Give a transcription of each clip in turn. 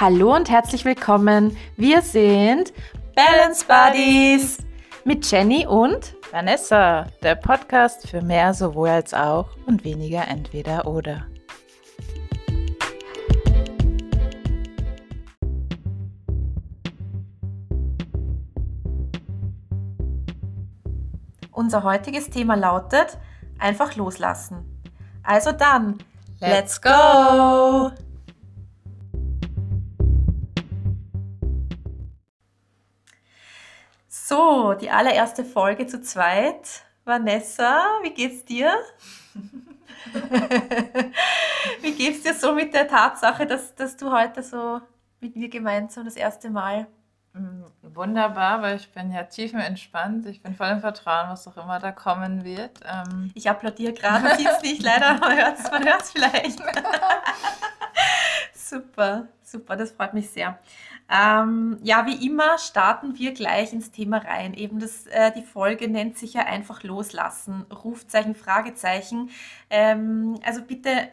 Hallo und herzlich willkommen. Wir sind Balance Buddies mit Jenny und Vanessa, der Podcast für mehr sowohl als auch und weniger entweder oder. Unser heutiges Thema lautet einfach loslassen. Also dann, let's go! So, die allererste Folge zu zweit. Vanessa, wie geht's dir? wie geht's dir so mit der Tatsache, dass, dass du heute so mit mir gemeinsam das erste Mal Mm, wunderbar, weil ich bin ja tiefenentspannt. Ich bin voll im Vertrauen, was auch immer da kommen wird. Ähm ich applaudiere gerade, man sieht es nicht leider, man hört es vielleicht. super, super, das freut mich sehr. Ähm, ja, wie immer starten wir gleich ins Thema rein. Eben das, äh, die Folge nennt sich ja einfach loslassen. Rufzeichen, Fragezeichen. Ähm, also bitte,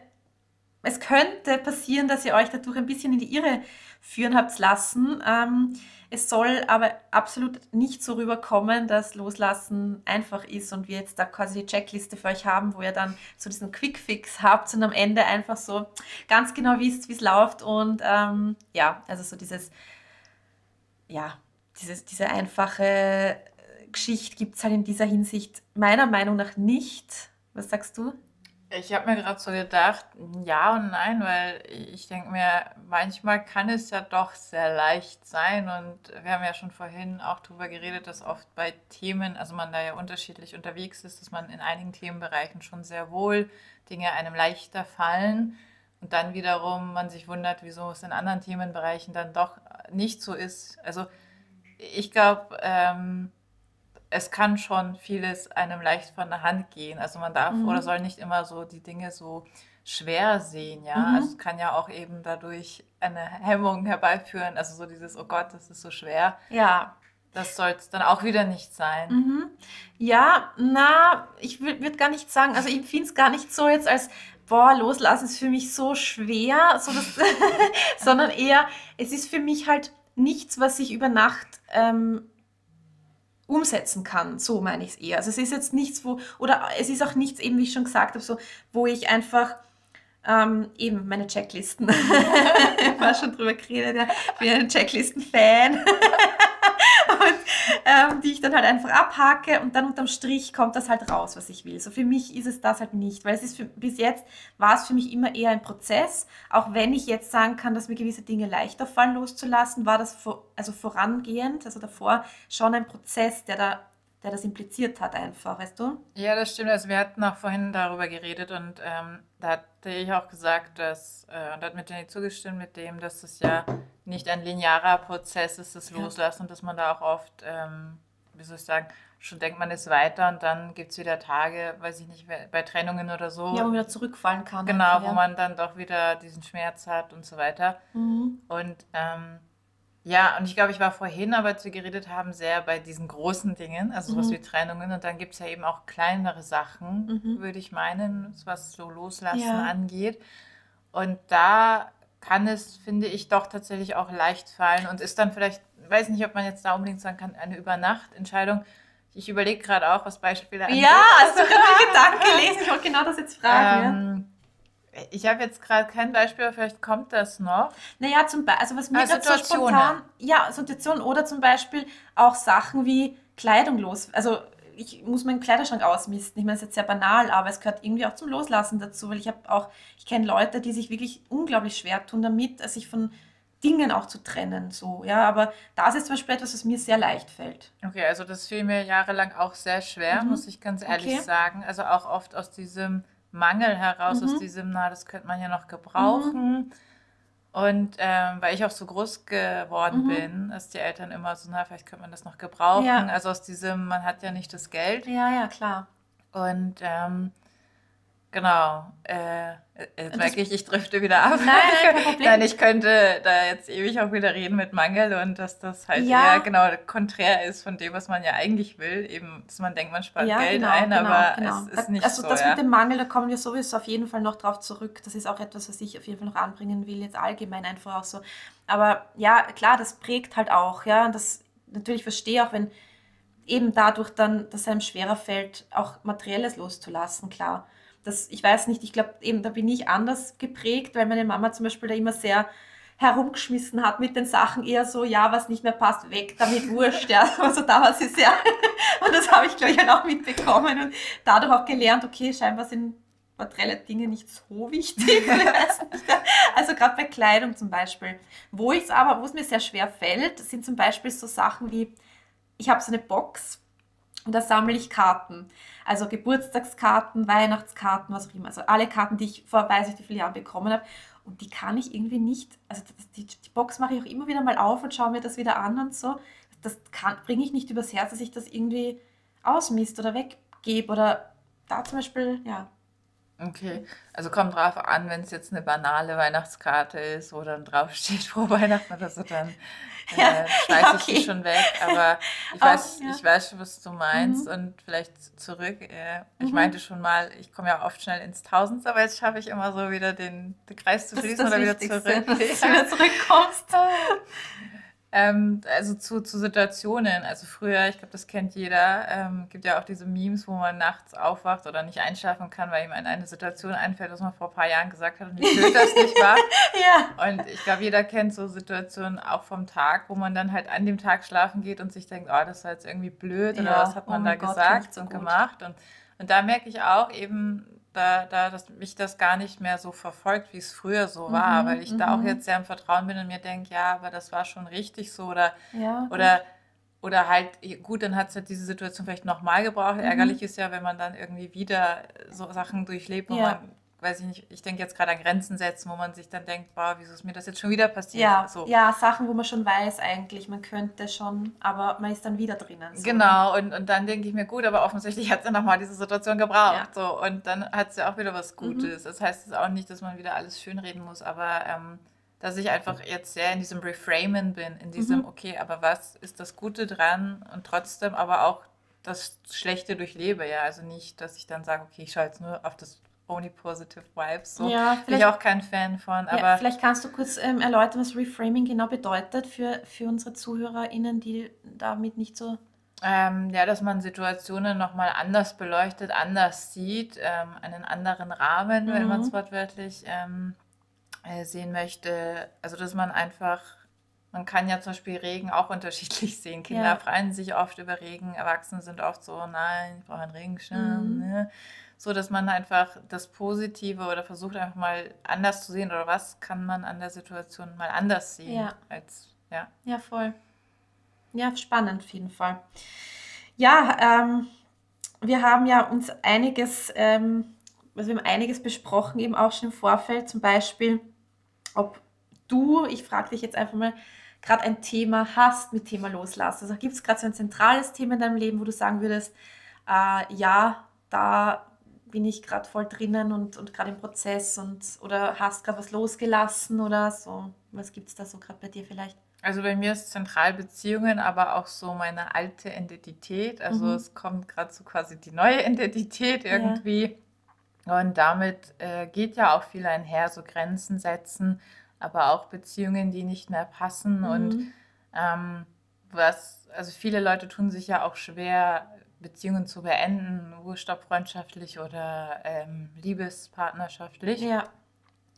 es könnte passieren, dass ihr euch dadurch ein bisschen in die Irre führen habt lassen. Ähm, es soll aber absolut nicht so rüberkommen, dass Loslassen einfach ist und wir jetzt da quasi die Checkliste für euch haben, wo ihr dann so diesen Quick-Fix habt und am Ende einfach so ganz genau wisst, wie es läuft und ähm, ja, also so dieses, ja, dieses, diese einfache Geschichte gibt es halt in dieser Hinsicht meiner Meinung nach nicht. Was sagst du? Ich habe mir gerade so gedacht, ja und nein, weil ich denke mir, manchmal kann es ja doch sehr leicht sein und wir haben ja schon vorhin auch darüber geredet, dass oft bei Themen, also man da ja unterschiedlich unterwegs ist, dass man in einigen Themenbereichen schon sehr wohl Dinge einem leichter fallen und dann wiederum man sich wundert, wieso es in anderen Themenbereichen dann doch nicht so ist. Also ich glaube, ähm, es kann schon vieles einem leicht von der Hand gehen. Also man darf mhm. oder soll nicht immer so die Dinge so schwer sehen, ja. Mhm. Also es kann ja auch eben dadurch eine Hemmung herbeiführen. Also so dieses, oh Gott, das ist so schwer. Ja. Das soll es dann auch wieder nicht sein. Mhm. Ja, na, ich würde gar nicht sagen, also ich finde es gar nicht so jetzt als, boah, loslassen ist für mich so schwer, so dass, sondern eher, es ist für mich halt nichts, was ich über Nacht ähm, umsetzen kann. So meine ich es eher. Also es ist jetzt nichts, wo, oder es ist auch nichts, eben wie ich schon gesagt habe, so, wo ich einfach ähm, eben meine Checklisten, ich war schon drüber geredet, ja, ich bin ein Checklisten-Fan. und ähm, die ich dann halt einfach abhake und dann unterm Strich kommt das halt raus, was ich will. So für mich ist es das halt nicht, weil es ist für, bis jetzt war es für mich immer eher ein Prozess. Auch wenn ich jetzt sagen kann, dass mir gewisse Dinge leichter fallen loszulassen, war das vor, also vorangehend, also davor schon ein Prozess, der da der das impliziert hat einfach, weißt du? Ja, das stimmt. Also wir hatten auch vorhin darüber geredet und ähm, da hatte ich auch gesagt, dass, äh, und hat mit Jenny zugestimmt, mit dem, dass es ja nicht ein linearer Prozess ist, das Loslassen und dass man da auch oft, ähm, wie soll ich sagen, schon denkt man ist weiter und dann gibt es wieder Tage, weiß ich nicht, bei Trennungen oder so. Ja, wo man wieder zurückfallen kann. Genau, einfach, ja. wo man dann doch wieder diesen Schmerz hat und so weiter. Mhm. Und ähm, ja, und ich glaube, ich war vorhin, aber als wir geredet haben, sehr bei diesen großen Dingen, also sowas mhm. wie Trennungen. Und dann gibt es ja eben auch kleinere Sachen, mhm. würde ich meinen, was so Loslassen ja. angeht. Und da kann es, finde ich, doch tatsächlich auch leicht fallen und ist dann vielleicht, weiß nicht, ob man jetzt da unbedingt sagen kann, eine Übernacht-Entscheidung. Ich überlege gerade auch, was Beispiele angeht. Ja, hast du gerade Gedanken gelesen? Ich wollte genau das jetzt fragen. Ähm, ja. Ich habe jetzt gerade kein Beispiel, aber vielleicht kommt das noch. Naja, zum Beispiel, also was mir also so spontan, ja, Situationen oder zum Beispiel auch Sachen wie Kleidung los. Also ich muss meinen Kleiderschrank ausmisten. Ich meine, das ist jetzt sehr banal, aber es gehört irgendwie auch zum Loslassen dazu, weil ich habe auch, ich kenne Leute, die sich wirklich unglaublich schwer tun damit, sich von Dingen auch zu trennen, so, ja, aber das ist zum Beispiel etwas, was mir sehr leicht fällt. Okay, also das fiel mir jahrelang auch sehr schwer, mhm. muss ich ganz ehrlich okay. sagen. Also auch oft aus diesem Mangel heraus, mhm. aus diesem, na, das könnte man ja noch gebrauchen. Mhm. Und ähm, weil ich auch so groß geworden mhm. bin, dass die Eltern immer so, na, vielleicht könnte man das noch gebrauchen. Ja. Also aus diesem, man hat ja nicht das Geld. Ja, ja, klar. Und ähm, Genau. Äh, jetzt merke ich, ich drifte wieder ab. Nein, nein, kein Problem. Nein, ich könnte da jetzt ewig auch wieder reden mit Mangel und dass das halt Ja. eher genau konträr ist von dem, was man ja eigentlich will. Eben, dass man denkt, man spart Ja, Geld genau, ein, genau, aber genau. es ist nicht also so. das ja. mit dem Mangel, da kommen wir sowieso auf jeden Fall noch drauf zurück. Das ist auch etwas, was ich auf jeden Fall noch anbringen will, jetzt allgemein einfach auch so. Aber ja, klar, das prägt halt auch, ja. Und das natürlich verstehe auch, wenn eben dadurch dann, dass einem schwerer fällt, auch Materielles loszulassen, klar. Das, ich weiß nicht, ich glaube, eben da bin ich anders geprägt, weil meine Mama zum Beispiel da immer sehr herumgeschmissen hat mit den Sachen, eher so, ja, was nicht mehr passt, weg damit, wurscht, ja. Also da war sie sehr, und das habe ich, glaube ich, halt auch mitbekommen und dadurch auch gelernt, okay, scheinbar sind materielle Dinge nicht so wichtig. Nicht. Also gerade bei Kleidung zum Beispiel. Wo ich es aber, wo es mir sehr schwer fällt, sind zum Beispiel so Sachen wie, ich habe so eine Box und da sammle ich Karten. Also Geburtstagskarten, Weihnachtskarten, was auch immer. Also alle Karten, die ich vor weiß ich wie viele Jahren bekommen habe. Und die kann ich irgendwie nicht, also die, die Box mache ich auch immer wieder mal auf und schaue mir das wieder an und so. Das bringe ich nicht übers Herz, dass ich das irgendwie ausmisst oder weggebe oder da zum Beispiel, ja. Okay, also kommt drauf an, wenn es jetzt eine banale Weihnachtskarte ist, wo dann draufsteht Frohe Weihnachten oder so, dann äh, Ja, schmeiß ja, ich die okay. schon weg. Aber ich weiß, ja. ich weiß schon, was du meinst Mhm. und vielleicht zurück. Äh, ich Mhm. meinte schon mal, ich komme ja oft schnell ins Tausendste, aber jetzt schaffe ich immer so wieder den, den Kreis zu schließen oder wieder Wichtigste, zurück. dass du wieder zurückkommst. Ähm, also zu, zu Situationen. Also früher, ich glaube, das kennt jeder, ähm, gibt ja auch diese Memes, wo man nachts aufwacht oder nicht einschlafen kann, weil ihm eine Situation einfällt, was man vor ein paar Jahren gesagt hat und wie blöd das nicht war. Ja. Und ich glaube, jeder kennt so Situationen auch vom Tag, wo man dann halt an dem Tag schlafen geht und sich denkt, oh, das war jetzt irgendwie blöd oder Ja, was hat oh man da mein Gott, gesagt und gut. gemacht. Und, und da merke ich auch eben, da, da, dass mich das gar nicht mehr so verfolgt, wie es früher so war, Mhm, weil ich da auch mhm. jetzt sehr im Vertrauen bin und mir denke, ja, aber das war schon richtig so oder Ja, oder, oder halt, gut, dann hat es halt diese Situation vielleicht nochmal gebraucht. Mhm. Ärgerlich ist ja, wenn man dann irgendwie wieder so Sachen durchlebt, wo Ja. man, weiß ich nicht, ich denke jetzt gerade an Grenzen setzen, wo man sich dann denkt, boah, wieso ist mir das jetzt schon wieder passiert? ja, so. ja, Sachen, wo man schon weiß eigentlich, man könnte schon, aber man ist dann wieder drinnen. So. Genau, und, und dann denke ich mir, gut, aber offensichtlich hat es ja nochmal diese Situation gebraucht. Ja. So, und dann hat es ja auch wieder was Mhm. Gutes. Das heißt es auch nicht, dass man wieder alles schönreden muss, aber ähm, dass ich einfach jetzt sehr in diesem Reframen bin, in diesem, Mhm. okay, aber was ist das Gute dran und trotzdem aber auch das Schlechte durchlebe, ja. Also nicht, dass ich dann sage, okay, ich schaue jetzt nur auf das Only Positive Vibes. So. Ja, Bin ich vielleicht, auch kein Fan von, ja, aber vielleicht kannst du kurz ähm, erläutern, was Reframing genau bedeutet für, für unsere ZuhörerInnen, die damit nicht so. Ähm, ja, dass man Situationen nochmal anders beleuchtet, anders sieht, ähm, einen anderen Rahmen, wenn man es Mhm. wortwörtlich ähm, äh, sehen möchte. Also, dass man einfach, man kann ja zum Beispiel Regen auch unterschiedlich sehen. Kinder Ja. freuen sich oft über Regen, Erwachsene sind oft so, nein, ich brauche einen Regenschirm. Mhm. Ne? So, dass man einfach das Positive oder versucht einfach mal anders zu sehen oder was kann man an der Situation mal anders sehen Ja. als, ja. Ja, voll. Ja, spannend auf jeden Fall. Ja, ähm, wir haben ja uns einiges, ähm, also wir haben einiges besprochen, eben auch schon im Vorfeld, zum Beispiel, ob du, ich frage dich jetzt einfach mal, gerade ein Thema hast mit Thema Loslassen. Also gibt es gerade so ein zentrales Thema in deinem Leben, wo du sagen würdest, äh, ja, da bin ich gerade voll drinnen und, und gerade im Prozess und oder hast gerade was losgelassen oder so. Was gibt es da so gerade bei dir vielleicht? Also bei mir ist zentral Beziehungen, aber auch so meine alte Identität. Also Mhm. es kommt gerade so quasi die neue Identität Ja. irgendwie. Und damit äh, geht ja auch viel einher, so Grenzen setzen, aber auch Beziehungen, die nicht mehr passen. Und Mhm. ähm, was, also viele Leute tun sich ja auch schwer, Beziehungen zu beenden, ob freundschaftlich oder ähm, liebespartnerschaftlich. Ja,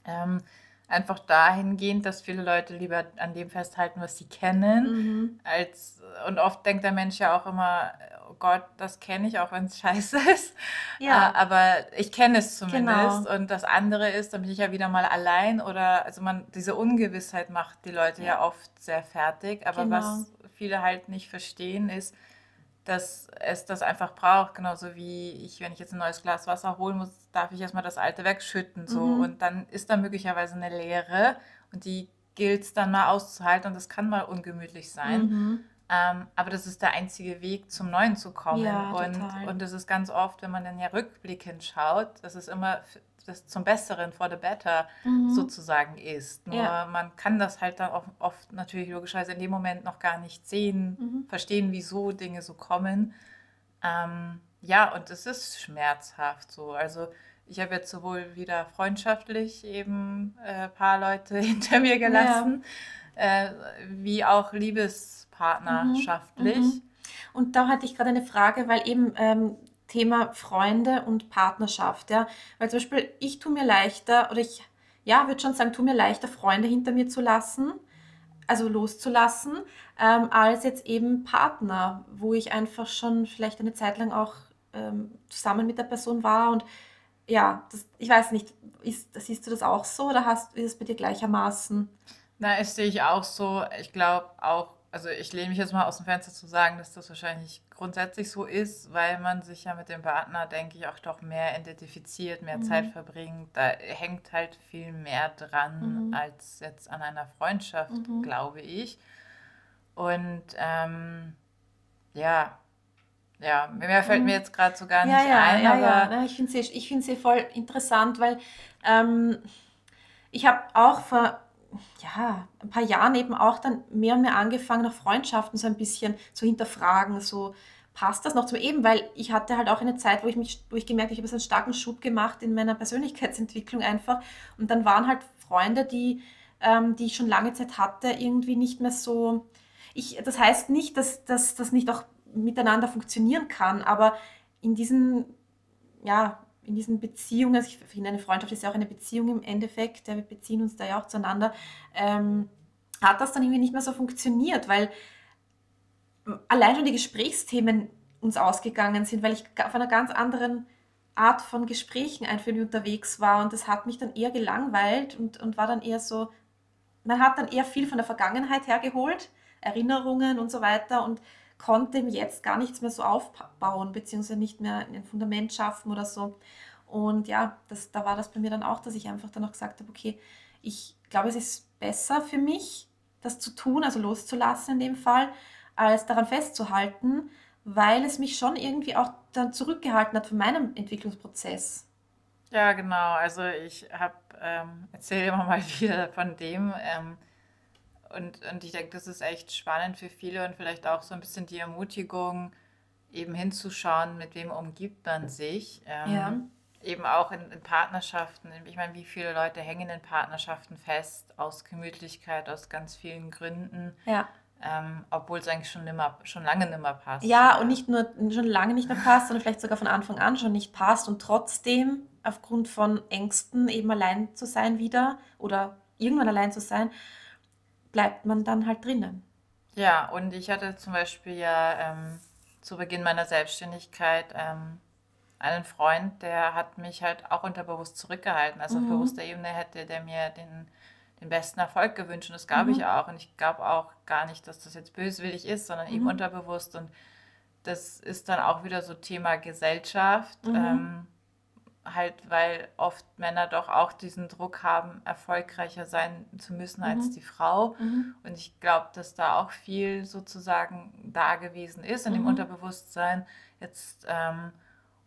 Ähm, einfach dahingehend, dass viele Leute lieber an dem festhalten, was sie kennen, mhm. als und oft denkt der Mensch ja auch immer, oh Gott, das kenne ich, auch wenn es scheiße ist. ja, Äh, aber ich kenne es zumindest. Genau. Und das andere ist, dann bin ich ja wieder mal allein oder also man, diese Ungewissheit macht die Leute ja, Ja. oft sehr fertig. Aber Genau. was viele halt nicht verstehen, ist, dass es das einfach braucht. Genauso wie ich, wenn ich jetzt ein neues Glas Wasser holen muss, darf ich erstmal das alte wegschütten. So. Mhm. Und dann ist da möglicherweise eine Leere und die gilt es dann mal auszuhalten und das kann mal ungemütlich sein. Mhm. Ähm, aber das ist der einzige Weg, zum Neuen zu kommen. Ja, und, total. und das ist ganz oft, wenn man dann ja rückblickend schaut, dass es immer das zum Besseren, for the better Mhm. sozusagen ist. Nur Ja. man kann das halt dann oft natürlich logischerweise in dem Moment noch gar nicht sehen, Mhm. verstehen, wieso Dinge so kommen. Ähm, ja, und es ist schmerzhaft so. Also ich habe jetzt sowohl wieder freundschaftlich eben ein äh, paar Leute hinter mir gelassen, äh, wie auch liebespartnerschaftlich. Mhm. Und da hatte ich gerade eine Frage, weil eben ähm, Thema Freunde und Partnerschaft, ja. Weil zum Beispiel ich tue mir leichter, oder ich, ja, würde schon sagen, tue mir leichter, Freunde hinter mir zu lassen, also loszulassen, ähm, als jetzt eben Partner, wo ich einfach schon vielleicht eine Zeit lang auch ähm, zusammen mit der Person war und ja, das, ich weiß nicht, ist, siehst du das auch so oder hast, ist es bei dir gleichermaßen? Na, das sehe ich auch so. Ich glaube auch, also ich lehne mich jetzt mal aus dem Fenster zu sagen, dass das wahrscheinlich grundsätzlich so ist, weil man sich ja mit dem Partner, denke ich, auch doch mehr identifiziert, mehr Zeit Mhm. verbringt. Da hängt halt viel mehr dran Mhm. als jetzt an einer Freundschaft, Mhm. glaube ich. Und ähm, ja, ja, mehr fällt mir Mhm. jetzt gerade so gar Ja, nicht ja, ein, ja, ja. aber Ne, Ich finde sie, ich finde sie voll interessant, weil ähm, ich habe auch vor ja, ein paar Jahren eben auch dann mehr und mehr angefangen, nach Freundschaften so ein bisschen zu hinterfragen, so passt das noch zum eben, weil ich hatte halt auch eine Zeit, wo ich mich, wo ich gemerkt habe, ich habe so einen starken Schub gemacht in meiner Persönlichkeitsentwicklung einfach. Und dann waren halt Freunde, die, ähm, die ich schon lange Zeit hatte, irgendwie nicht mehr so, ich, das heißt nicht, dass dass das nicht auch miteinander funktionieren kann, aber in diesen, ja, in diesen Beziehungen, also ich finde, eine Freundschaft ist ja auch eine Beziehung im Endeffekt, ja, wir beziehen uns da ja auch zueinander, ähm, hat das dann irgendwie nicht mehr so funktioniert, weil allein schon die Gesprächsthemen uns ausgegangen sind, weil ich auf einer ganz anderen Art von Gesprächen einfach unterwegs war und das hat mich dann eher gelangweilt und, und war dann eher so, man hat dann eher viel von der Vergangenheit hergeholt, Erinnerungen und so weiter und konnte ihm jetzt gar nichts mehr so aufbauen, beziehungsweise nicht mehr ein Fundament schaffen oder so. Und ja, das, da war das bei mir dann auch, dass ich einfach dann auch gesagt habe, okay, ich glaube, es ist besser für mich, das zu tun, also loszulassen in dem Fall, als daran festzuhalten, weil es mich schon irgendwie auch dann zurückgehalten hat von meinem Entwicklungsprozess. Ja, genau. Also ich habe, ähm, erzähle immer mal wieder von dem. Ähm, und, und ich denke, das ist echt spannend für viele und vielleicht auch so ein bisschen die Ermutigung, eben hinzuschauen, mit wem umgibt man sich. Ähm, Ja. Eben auch in, in Partnerschaften. Ich meine, wie viele Leute hängen in Partnerschaften fest, aus Gemütlichkeit, aus ganz vielen Gründen, Ja. ähm, obwohl es eigentlich schon, nimmer, schon lange nicht mehr passt. Ja, und nicht nur schon lange nicht mehr passt, sondern vielleicht sogar von Anfang an schon nicht passt und trotzdem aufgrund von Ängsten eben allein zu sein wieder oder irgendwann allein zu sein, bleibt man dann halt drinnen. Ja, und ich hatte zum Beispiel ja ähm, zu Beginn meiner Selbstständigkeit ähm, einen Freund, der hat mich halt auch unterbewusst zurückgehalten. Also auf Mhm. bewusster Ebene hätte der mir den, den besten Erfolg gewünscht und das gab Mhm. ich auch. Und ich glaube auch gar nicht, dass das jetzt böswillig ist, sondern eben Mhm. unterbewusst. Und das ist dann auch wieder so Thema Gesellschaft. Mhm. Ähm, halt, weil oft Männer doch auch diesen Druck haben, erfolgreicher sein zu müssen als Mhm. die Frau. Mhm. Und ich glaube, dass da auch viel sozusagen da gewesen ist in dem Mhm. Unterbewusstsein. Jetzt, ähm,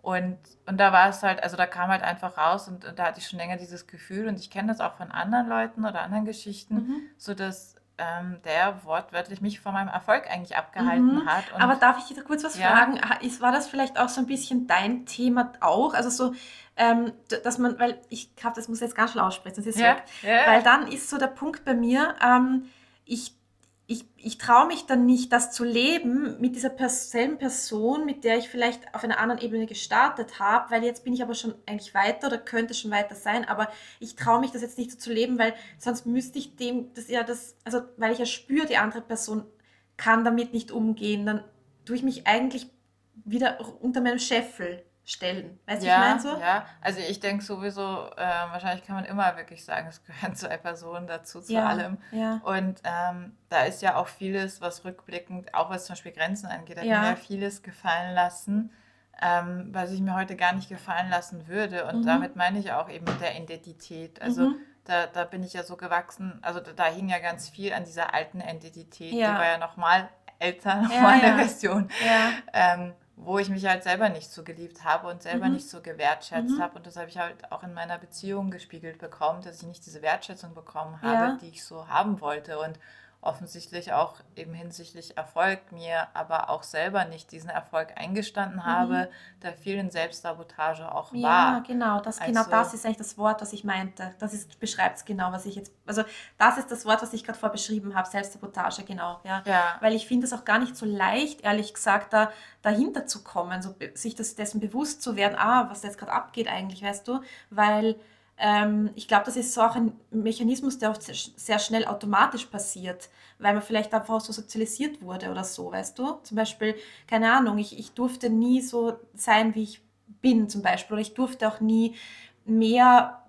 und, und da war es halt, also da kam halt einfach raus und, und da hatte ich schon länger dieses Gefühl und ich kenne das auch von anderen Leuten oder anderen Geschichten, Mhm. so dass ähm, der wortwörtlich mich von meinem Erfolg eigentlich abgehalten Mhm. hat. Und Aber darf ich dich da kurz was Ja. fragen? War das vielleicht auch so ein bisschen dein Thema auch? Also so, ähm, dass man, weil ich glaube, das muss jetzt ganz schnell aussprechen, sonst ist ja, weg. ja, Weil dann ist so der Punkt bei mir, ähm, ich, ich, ich traue mich dann nicht, das zu leben mit dieser pers selben Person, mit der ich vielleicht auf einer anderen Ebene gestartet habe, weil jetzt bin ich aber schon eigentlich weiter oder könnte schon weiter sein, aber ich traue mich das jetzt nicht so zu leben, weil sonst müsste ich dem, das ja das, also weil ich ja spüre, die andere Person kann damit nicht umgehen, dann tue ich mich eigentlich wieder unter meinem Scheffel stellen. Weißt du, wie ich Ja, meine so? ja. Also ich denke sowieso, äh, wahrscheinlich kann man immer wirklich sagen, es gehören zwei Personen dazu, zu Ja, allem. ja. Und ähm, da ist ja auch vieles, was rückblickend, auch was zum Beispiel Grenzen angeht, hat Ja. mir ja vieles gefallen lassen, ähm, was ich mir heute gar nicht gefallen lassen würde. Und Mhm. damit meine ich auch eben mit der Identität. Also Mhm. da, da bin ich ja so gewachsen, also da, da hing ja ganz viel an dieser alten Identität. Ja. Die war ja nochmal Ja, meine ja. Version, Ja. ähm, wo ich mich halt selber nicht so geliebt habe und selber Mhm. nicht so gewertschätzt Mhm. habe. Und das habe ich halt auch in meiner Beziehung gespiegelt bekommen, dass ich nicht diese Wertschätzung bekommen habe, Ja. die ich so haben wollte. Und offensichtlich auch eben hinsichtlich Erfolg mir aber auch selber nicht diesen Erfolg eingestanden habe, da viel in Selbstsabotage auch Mhm. Ja, war. genau, das, genau Also- das ist eigentlich das Wort, was ich meinte. Das ist, beschreibt es genau, was ich jetzt, also das ist das Wort, was ich gerade vorher beschrieben habe, Selbstsabotage, genau, ja. Ja. Weil ich finde es auch gar nicht so leicht, ehrlich gesagt, da dahinter zu kommen, so sich das, dessen bewusst zu werden, ah, was jetzt gerade abgeht eigentlich, weißt du? Weil ich glaube, das ist so auch ein Mechanismus, der auch sehr schnell automatisch passiert, weil man vielleicht einfach so sozialisiert wurde oder so, weißt du? Zum Beispiel, keine Ahnung, ich, ich durfte nie so sein, wie ich bin zum Beispiel, oder ich durfte auch nie mehr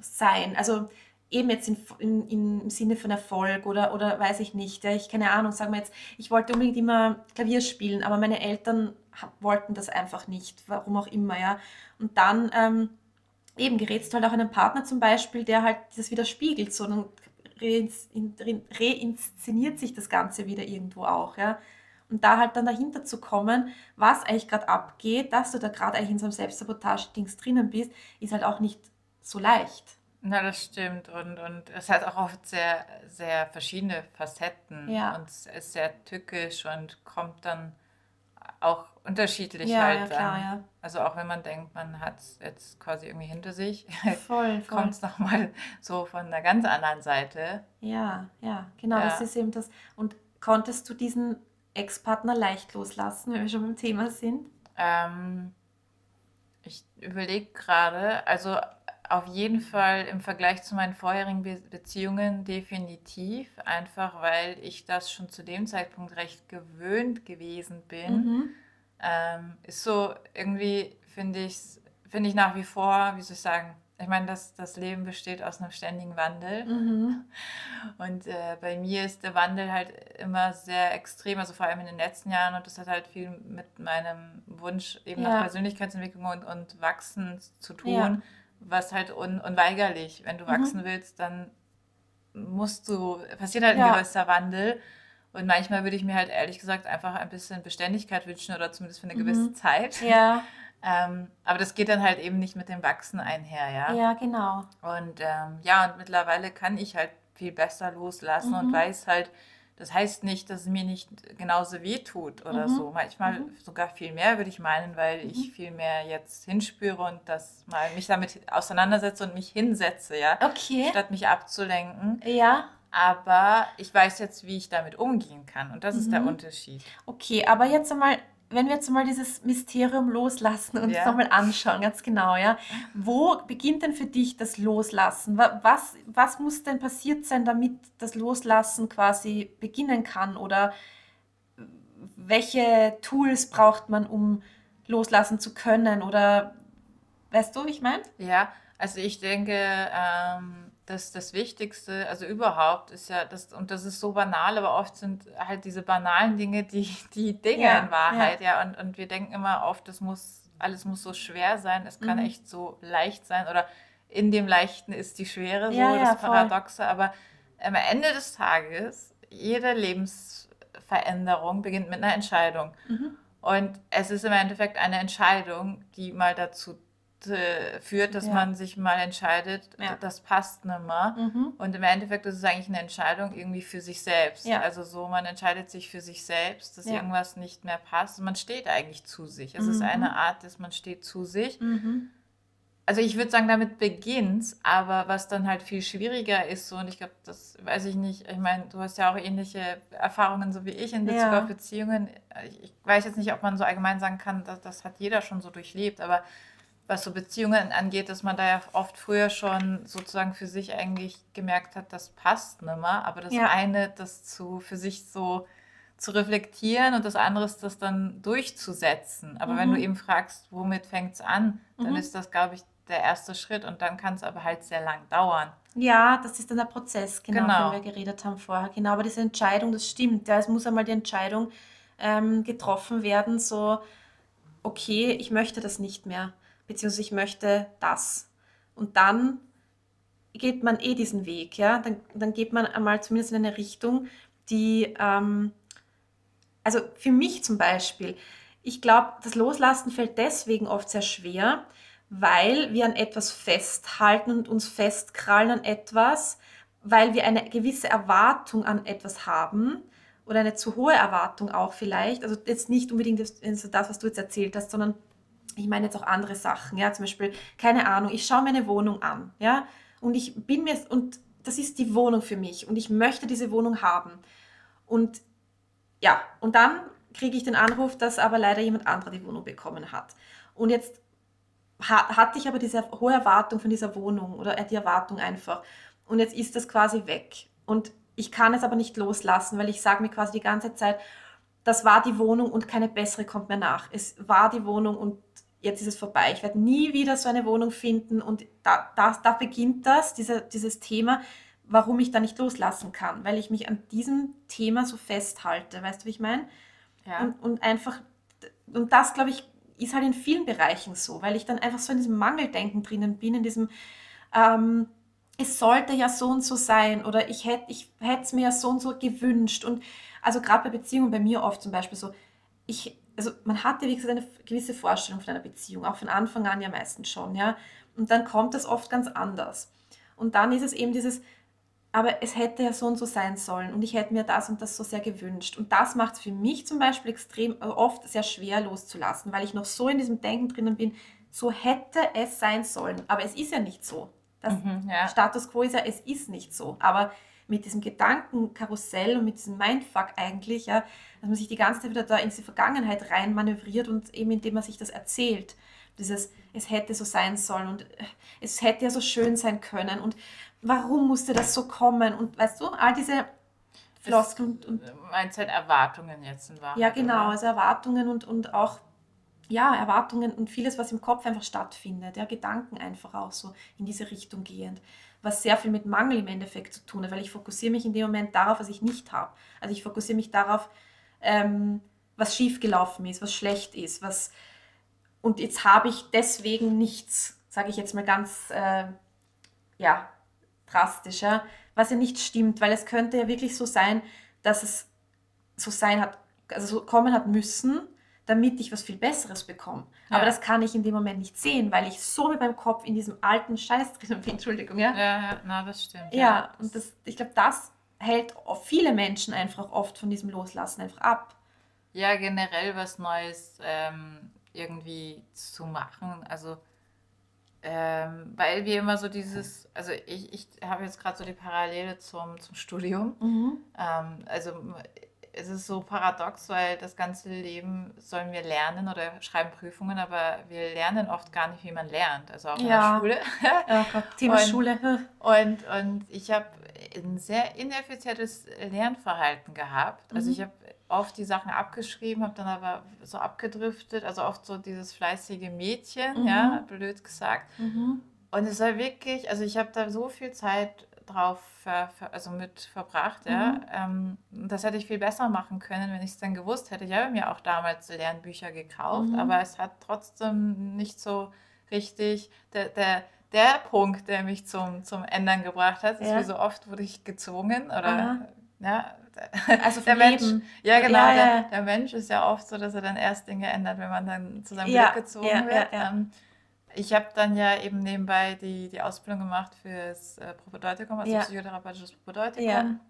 sein. Also eben jetzt in, in, im Sinne von Erfolg oder, oder weiß ich nicht. Ja, ich keine Ahnung, sagen wir jetzt, ich wollte unbedingt immer Klavier spielen, aber meine Eltern wollten das einfach nicht, warum auch immer, ja. Und dann ähm, eben gerätst du halt auch einen Partner zum Beispiel, der halt das wieder spiegelt, so dann reins- in- rein- reinszeniert sich das Ganze wieder irgendwo auch, ja. Und da halt dann dahinter zu kommen, was eigentlich gerade abgeht, dass du da gerade eigentlich in so einem Selbstsabotage-Dings drinnen bist, ist halt auch nicht so leicht. Na, das stimmt. Und, und es hat auch oft sehr, sehr verschiedene Facetten. Ja. Und es ist sehr tückisch und kommt dann auch unterschiedlich Ja, halt ja, klar, an. ja. Also auch wenn man denkt, man hat es jetzt quasi irgendwie hinter sich, kommt es nochmal so von einer ganz anderen Seite. Ja, ja, genau, Ja. das ist eben das. Und konntest du diesen Ex-Partner leicht loslassen, wenn wir schon beim Thema sind? Ähm, ich überlege gerade, also auf jeden Fall im Vergleich zu meinen vorherigen Be Beziehungen definitiv, einfach weil ich das schon zu dem Zeitpunkt recht gewöhnt gewesen bin. Mhm. Ähm, ist so irgendwie, finde ich, finde ich nach wie vor, wie soll ich sagen, ich meine, das, das Leben besteht aus einem ständigen Wandel. Mhm. Und äh, bei mir ist der Wandel halt immer sehr extrem, also vor allem in den letzten Jahren. Und das hat halt viel mit meinem Wunsch eben Ja. nach Persönlichkeitsentwicklung und, und Wachsen zu tun, Ja. Was halt un, unweigerlich, wenn du Mhm. wachsen willst, dann musst du, passiert halt ein Ja. gewisser Wandel. Und manchmal würde ich mir halt ehrlich gesagt einfach ein bisschen Beständigkeit wünschen oder zumindest für eine Mhm. gewisse Zeit. Ja, Ähm, aber das geht dann halt eben nicht mit dem Wachsen einher, ja. ja, genau. Und ähm, ja, und mittlerweile kann ich halt viel besser loslassen und Mhm. weiß halt, das heißt nicht, dass es mir nicht genauso weh tut oder Mhm. so. Manchmal Mhm. sogar viel mehr, würde ich meinen, weil ich Mhm. viel mehr jetzt hinspüre und das mal mich damit auseinandersetze und mich hinsetze, ja, Okay. statt mich abzulenken. Ja, Aber ich weiß jetzt, wie ich damit umgehen kann und das ist der Mhm. Unterschied. okay, aber jetzt einmal, wenn wir jetzt einmal dieses Mysterium loslassen und uns Ja. nochmal anschauen, ganz genau, ja. Wo beginnt denn für dich das Loslassen? Wa- Was, was muss denn passiert sein, damit das Loslassen quasi beginnen kann? Oder welche Tools braucht man, um loslassen zu können? Oder weißt du, wie ich meine? Ja, also ich denke, ähm, dass das Wichtigste, also überhaupt, ist ja, das, und das ist so banal, aber oft sind halt diese banalen Dinge die, die Dinge Ja, in Wahrheit, ja. Und, und wir denken immer oft, das muss, alles muss so schwer sein, es kann Mhm. echt so leicht sein oder in dem Leichten ist die Schwere, so Ja, ja, das. Paradoxe, aber am Ende des Tages, jede Lebensveränderung beginnt mit einer Entscheidung. Mhm. Und es ist im Endeffekt eine Entscheidung, die mal dazu äh, führt, dass Ja. man sich mal entscheidet, Ja. das passt nicht mehr. Mhm. Und im Endeffekt ist es eigentlich eine Entscheidung irgendwie für sich selbst. Ja. Also so, man entscheidet sich für sich selbst, dass irgendwas nicht mehr passt. Man steht eigentlich zu sich. Es ist Mhm. eine Art, dass man steht zu sich. Mhm. Also ich würde sagen, damit beginnt's, aber was dann halt viel schwieriger ist, so, und ich glaube, das weiß ich nicht, ich meine, du hast ja auch ähnliche Erfahrungen so wie ich in Bezug auf Beziehungen. Ich, ich weiß jetzt nicht, ob man so allgemein sagen kann, dass, das hat jeder schon so durchlebt, aber was so Beziehungen angeht, dass man da ja oft früher schon sozusagen für sich eigentlich gemerkt hat, das passt nimmer, aber das Ja. eine, das zu für sich so zu reflektieren und das andere ist, das dann durchzusetzen. Aber wenn Mhm. du eben fragst, womit fängt es an, dann Mhm. ist das, glaube ich, der erste Schritt und dann kann es aber halt sehr lang dauern. Ja, das ist dann der Prozess, genau, Genau. dem wir geredet haben vorher. Genau, aber diese Entscheidung, das stimmt. Ja, es muss einmal die Entscheidung ähm, getroffen werden, so, okay, ich möchte das nicht mehr, beziehungsweise ich möchte das. Und dann geht man eh diesen Weg, ja. Dann, dann geht man einmal zumindest in eine Richtung, die, ähm, also für mich zum Beispiel, ich glaube, das Loslassen fällt deswegen oft sehr schwer, weil wir an etwas festhalten und uns festkrallen an etwas, weil wir eine gewisse Erwartung an etwas haben oder eine zu hohe Erwartung auch vielleicht. Also jetzt nicht unbedingt das, das was du jetzt erzählt hast, sondern ich meine jetzt auch andere Sachen. Ja, zum Beispiel, keine Ahnung, ich schaue mir eine Wohnung an, ja, und ich bin mir, und das ist die Wohnung für mich und ich möchte diese Wohnung haben. Und ja, und dann kriege ich den Anruf, dass aber leider jemand anderer die Wohnung bekommen hat. Und jetzt ha hatte ich aber diese hohe Erwartung von dieser Wohnung oder die Erwartung einfach. Und jetzt ist das quasi weg. Und ich kann es aber nicht loslassen, weil ich sage mir quasi die ganze Zeit, das war die Wohnung und keine bessere kommt mehr nach. Es war die Wohnung und jetzt ist es vorbei. Ich werde nie wieder so eine Wohnung finden und da, da, da beginnt das, diese, dieses Thema, warum ich da nicht loslassen kann, weil ich mich an diesem Thema so festhalte. Weißt du, wie ich meine? Ja. Und, und einfach, und das, glaube ich, ist halt in vielen Bereichen so, weil ich dann einfach so in diesem Mangeldenken drinnen bin, in diesem, ähm, es sollte ja so und so sein oder ich hätte ich es mir ja so und so gewünscht. Und also gerade bei Beziehungen, bei mir oft zum Beispiel so, ich, also man hat ja wie gesagt eine gewisse Vorstellung von einer Beziehung, auch von Anfang an ja meistens schon, ja. Und dann kommt das oft ganz anders. Und dann ist es eben dieses, aber es hätte ja so und so sein sollen und ich hätte mir das und das so sehr gewünscht. Und das macht es für mich zum Beispiel extrem äh, oft sehr schwer loszulassen, weil ich noch so in diesem Denken drinnen bin, so hätte es sein sollen. Aber es ist ja nicht so. Das mhm, ja. Status quo ist ja, es ist nicht so. Aber mit diesem Gedankenkarussell und mit diesem Mindfuck eigentlich, ja, dass man sich die ganze Zeit wieder da in die Vergangenheit rein manövriert und eben indem man sich das erzählt. Dieses, es hätte so sein sollen und äh, es hätte ja so schön sein können und warum musste das so kommen? Und weißt du, all diese Floskeln und, und. Meinst halt Erwartungen jetzt in Wahrheit? Ja, genau, oder? also Erwartungen und, und auch ja, Erwartungen und vieles, was im Kopf einfach stattfindet, ja, Gedanken einfach auch so in diese Richtung gehend, was sehr viel mit Mangel im Endeffekt zu tun hat, weil ich fokussiere mich in dem Moment darauf, was ich nicht habe. Also ich fokussiere mich darauf, ähm, was schiefgelaufen ist, was schlecht ist, was und jetzt habe ich deswegen nichts, sage ich jetzt mal ganz, äh, ja, drastischer, was ja nicht stimmt, weil es könnte ja wirklich so sein, dass es so sein hat, also so kommen hat müssen, damit ich was viel Besseres bekomme. Ja. Aber das kann ich in dem Moment nicht sehen, weil ich so mit meinem Kopf in diesem alten Scheiß drin bin. Entschuldigung, ja? Ja, ja, na, das stimmt. Ja, ja und das, ich glaube, das hält viele Menschen einfach oft von diesem Loslassen einfach ab. Ja, generell was Neues ähm, irgendwie zu machen. Also ähm, weil wir immer so dieses, also ich, ich habe jetzt gerade so die Parallele zum, zum Studium. Mhm. Ähm, also es ist so paradox, weil das ganze Leben sollen wir lernen oder schreiben Prüfungen, aber wir lernen oft gar nicht, wie man lernt. Also auch in ja. der Schule. oh Gott, Thema und, Schule. Und, und ich habe ein sehr ineffizientes Lernverhalten gehabt. Also mhm. ich habe oft die Sachen abgeschrieben, habe dann aber so abgedriftet, also oft so dieses fleißige Mädchen, mhm. ja, blöd gesagt. Mhm. Und es war wirklich, also ich habe da so viel Zeit drauf ver, also mit verbracht, ja. Mhm. Ähm, das hätte ich viel besser machen können, wenn ich es dann gewusst hätte. Ich habe mir auch damals Lernbücher gekauft, mhm. aber es hat trotzdem nicht so richtig, der, der, der Punkt, der mich zum, zum Ändern gebracht hat, ist ja. wie so oft wurde ich gezwungen oder Aha. ja, also der Mensch, ja genau, ja, ja. Der, der, Mensch ist ja oft so, dass er dann erst Dinge ändert, wenn man dann zu seinem Glück gezogen wird. Ähm, ich habe dann ja eben nebenbei die, die Ausbildung gemacht fürs äh, Propedeutikum, also psychotherapeutisches Propedeutikum.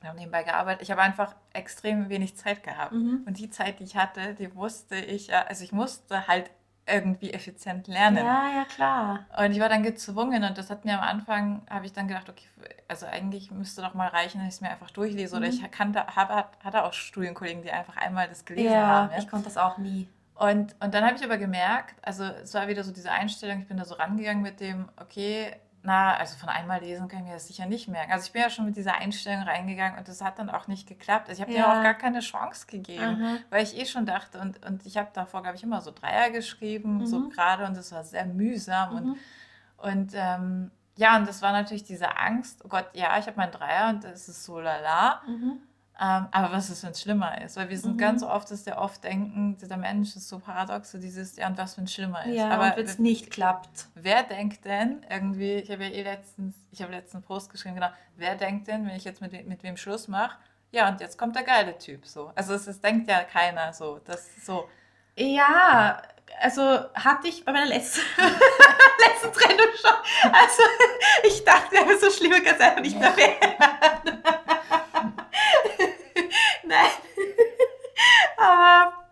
Wir haben nebenbei gearbeitet. Ich habe einfach extrem wenig Zeit gehabt. Mhm. Und die Zeit, die ich hatte, die wusste ich, also ich musste halt irgendwie effizient lernen. Ja, ja, klar. Und ich war dann gezwungen und das hat mir am Anfang, habe ich dann gedacht, okay, also eigentlich müsste doch mal reichen, dass ich es mir einfach durchlese. Mhm. Oder ich kannte, habe, hatte auch Studienkollegen, die einfach einmal das gelesen ja, haben. Ja, ich konnte das auch nie. Und, und dann habe ich aber gemerkt, also es war wieder so diese Einstellung, ich bin da so rangegangen mit dem, okay, na, also von einmal lesen kann ich mir das sicher nicht merken. Also ich bin ja schon mit dieser Einstellung reingegangen und das hat dann auch nicht geklappt. Also ich habe ja. dir auch gar keine Chance gegeben, mhm. weil ich eh schon dachte und, und ich habe davor, glaube ich, immer so Dreier geschrieben, mhm. so gerade und das war sehr mühsam mhm. und, und ähm, ja, und das war natürlich diese Angst, oh Gott, ja, ich habe meinen Dreier und das ist so lala. Mhm. Ähm, aber was ist, wenn es schlimmer ist? Weil wir sind mhm. ganz oft, dass wir oft denken, der Mensch ist so paradox, so dieses, ja, und was, wenn es schlimmer ist? Ja, aber wenn es nicht klappt. Wer denkt denn irgendwie, ich habe ja eh letztens, ich habe letzten Post geschrieben, genau, wer denkt denn, wenn ich jetzt mit, mit wem Schluss mache, ja, und jetzt kommt der geile Typ so. Also es, es denkt ja keiner so. Das so. Ja, also hatte ich bei meiner letzten, letzten Trennung schon. Also ich dachte, so schlimmer kann es einfach nicht mehr werden. Nein. Aber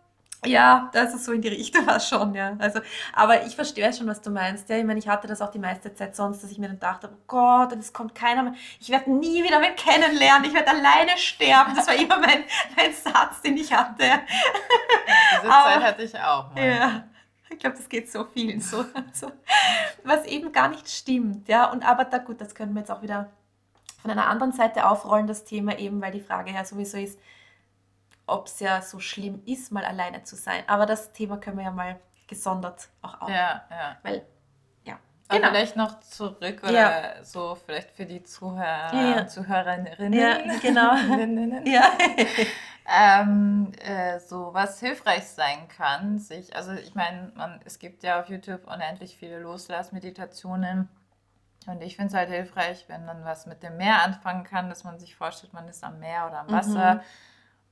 ja, das ist so in die Richtung war schon, ja. Also, aber ich verstehe schon, was du meinst. Ja, ich meine, ich hatte das auch die meiste Zeit sonst, dass ich mir dann dachte, oh Gott, es kommt keiner mehr. Ich werde nie wieder wen kennenlernen. Ich werde alleine sterben. Das war immer mein, mein Satz, den ich hatte. Diese aber, Zeit hatte ich auch. Mal. Ja. Ich glaube, das geht so vielen so. Also, was eben gar nicht stimmt, ja. Und aber da gut, das können wir jetzt auch wieder von einer anderen Seite aufrollen, das Thema eben, weil die Frage ja sowieso ist, ob es ja so schlimm ist, mal alleine zu sein. Aber das Thema können wir ja mal gesondert auch aufnehmen. Ja, ja. Weil, ja. Genau. vielleicht noch zurück oder ja. so vielleicht für die Zuhörer, ja. Zuhörerinnen. Ja, genau. ja. ähm, äh, so was hilfreich sein kann, sich, also ich meine, es gibt ja auf YouTube unendlich viele Loslassmeditationen. Und ich finde es halt hilfreich, wenn man was mit dem Meer anfangen kann, dass man sich vorstellt, man ist am Meer oder am Wasser. Mhm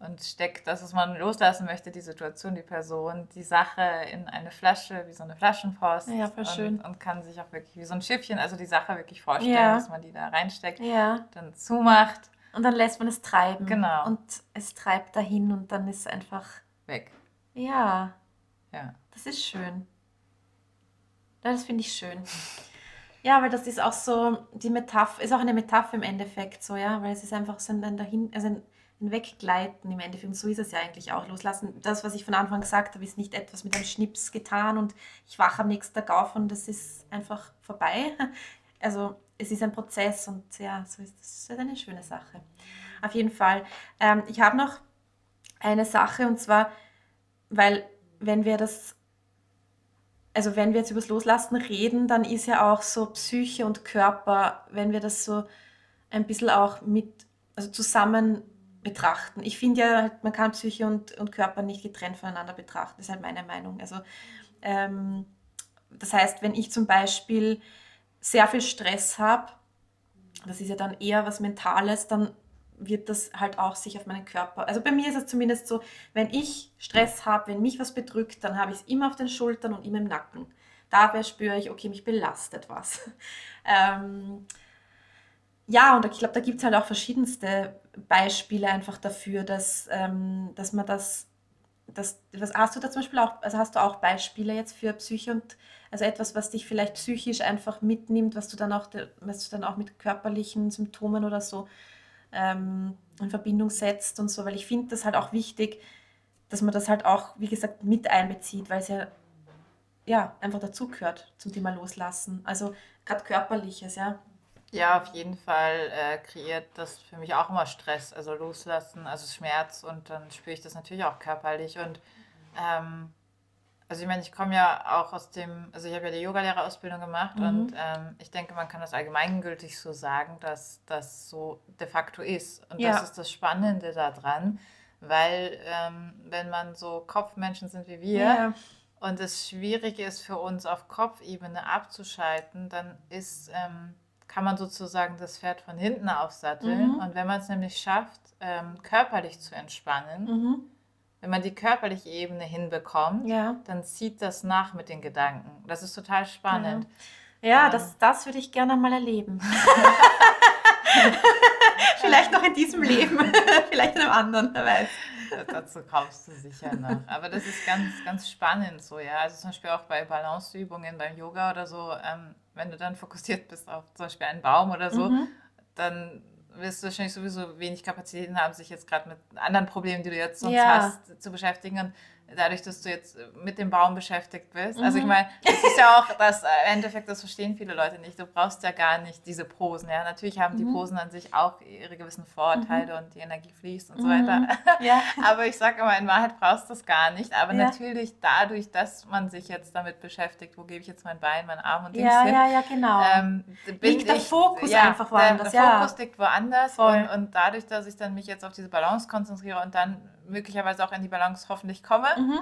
und steckt das, was man loslassen möchte, die Situation, die Person, die Sache in eine Flasche, wie so eine Flaschenpost. Ja, voll schön. Und, und kann sich auch wirklich wie so ein Schiffchen, also die Sache wirklich vorstellen, ja. dass man die da reinsteckt, ja. dann zumacht. Und dann lässt man es treiben. Genau. Und es treibt dahin und dann ist es einfach weg. Ja. Ja. Das ist schön. Ja, das finde ich schön. Ja, weil das ist auch so, die Metapher, ist auch eine Metapher im Endeffekt so, ja, weil es ist einfach so ein dahin, also ein hinweggleiten im Endeffekt. Und so ist es ja eigentlich auch. Loslassen. Das, was ich von Anfang gesagt habe, ist nicht etwas mit einem Schnips getan und ich wache am nächsten Tag auf und das ist einfach vorbei. Also es ist ein Prozess und ja, so ist das ist eine schöne Sache. Auf jeden Fall. Ähm, ich habe noch eine Sache und zwar, weil wenn wir das also wenn wir jetzt über das Loslassen reden, dann ist ja auch so Psyche und Körper, wenn wir das so ein bisschen auch mit, also zusammen betrachten. Ich finde ja, man kann Psyche und, und Körper nicht getrennt voneinander betrachten. Das ist halt meine Meinung. Also, ähm, das heißt, wenn ich zum Beispiel sehr viel Stress habe, das ist ja dann eher was Mentales, dann wird das halt auch sich auf meinen Körper. Also bei mir ist es zumindest so, wenn ich Stress habe, wenn mich was bedrückt, dann habe ich es immer auf den Schultern und immer im Nacken. Dabei spüre ich, okay, mich belastet was. ähm, ja, und ich glaube, da gibt es halt auch verschiedenste Beispiele einfach dafür, dass, ähm, dass man das, das, was hast du da zum Beispiel auch, also hast du auch Beispiele jetzt für Psyche und also etwas, was dich vielleicht psychisch einfach mitnimmt, was du dann auch, was du dann auch mit körperlichen Symptomen oder so ähm, in Verbindung setzt und so, weil ich finde das halt auch wichtig, dass man das halt auch, wie gesagt, mit einbezieht, weil es ja, ja einfach dazugehört zum Thema Loslassen. Also gerade körperliches, ja. Ja, auf jeden Fall äh, kreiert das für mich auch immer Stress, also loslassen, also Schmerz und dann spüre ich das natürlich auch körperlich und ähm, also ich meine, ich komme ja auch aus dem, also ich habe ja die Yogalehrerausbildung gemacht mhm. und ähm, ich denke, man kann das allgemeingültig so sagen, dass das so de facto ist. Und ja. das ist das Spannende daran, weil ähm, wenn man so Kopfmenschen sind wie wir ja. und es schwierig ist für uns auf Kopfebene abzuschalten, dann ist ähm, kann man sozusagen das Pferd von hinten aufsatteln. Mhm. Und wenn man es nämlich schafft, ähm, körperlich zu entspannen, mhm. wenn man die körperliche Ebene hinbekommt, ja. dann zieht das nach mit den Gedanken. Das ist total spannend. Ja, ja ähm, das, das würde ich gerne mal erleben. Vielleicht noch in diesem Leben, vielleicht in einem anderen, wer weiß. Dazu kommst du sicher noch. Aber das ist ganz, ganz spannend so, ja. Also zum Beispiel auch bei Balanceübungen beim Yoga oder so, ähm, wenn du dann fokussiert bist auf zum Beispiel einen Baum oder so, mhm. dann wirst du wahrscheinlich sowieso wenig Kapazitäten haben, sich jetzt gerade mit anderen Problemen, die du jetzt sonst ja. hast, zu beschäftigen. Und dadurch, dass du jetzt mit dem Baum beschäftigt bist. Mhm. Also ich mhm. meine, das ist ja auch das äh, im Endeffekt, das verstehen viele Leute nicht. Du brauchst ja gar nicht diese Posen. Ja, natürlich haben mhm. die Posen an sich auch ihre gewissen Vorteile mhm. und die Energie fließt und so weiter. Mhm. Ja. Aber ich sage immer, in Wahrheit brauchst du das gar nicht. Aber ja. natürlich dadurch, dass man sich jetzt damit beschäftigt, wo gebe ich jetzt mein Bein, meinen Arm und Dings ja, hin. Ja, ja, genau. Ähm, liegt der Fokus ja, einfach woanders. Der, der Fokus liegt woanders und, und, dadurch, dass ich dann mich jetzt auf diese Balance konzentriere und dann möglicherweise auch in die Balance hoffentlich komme, mhm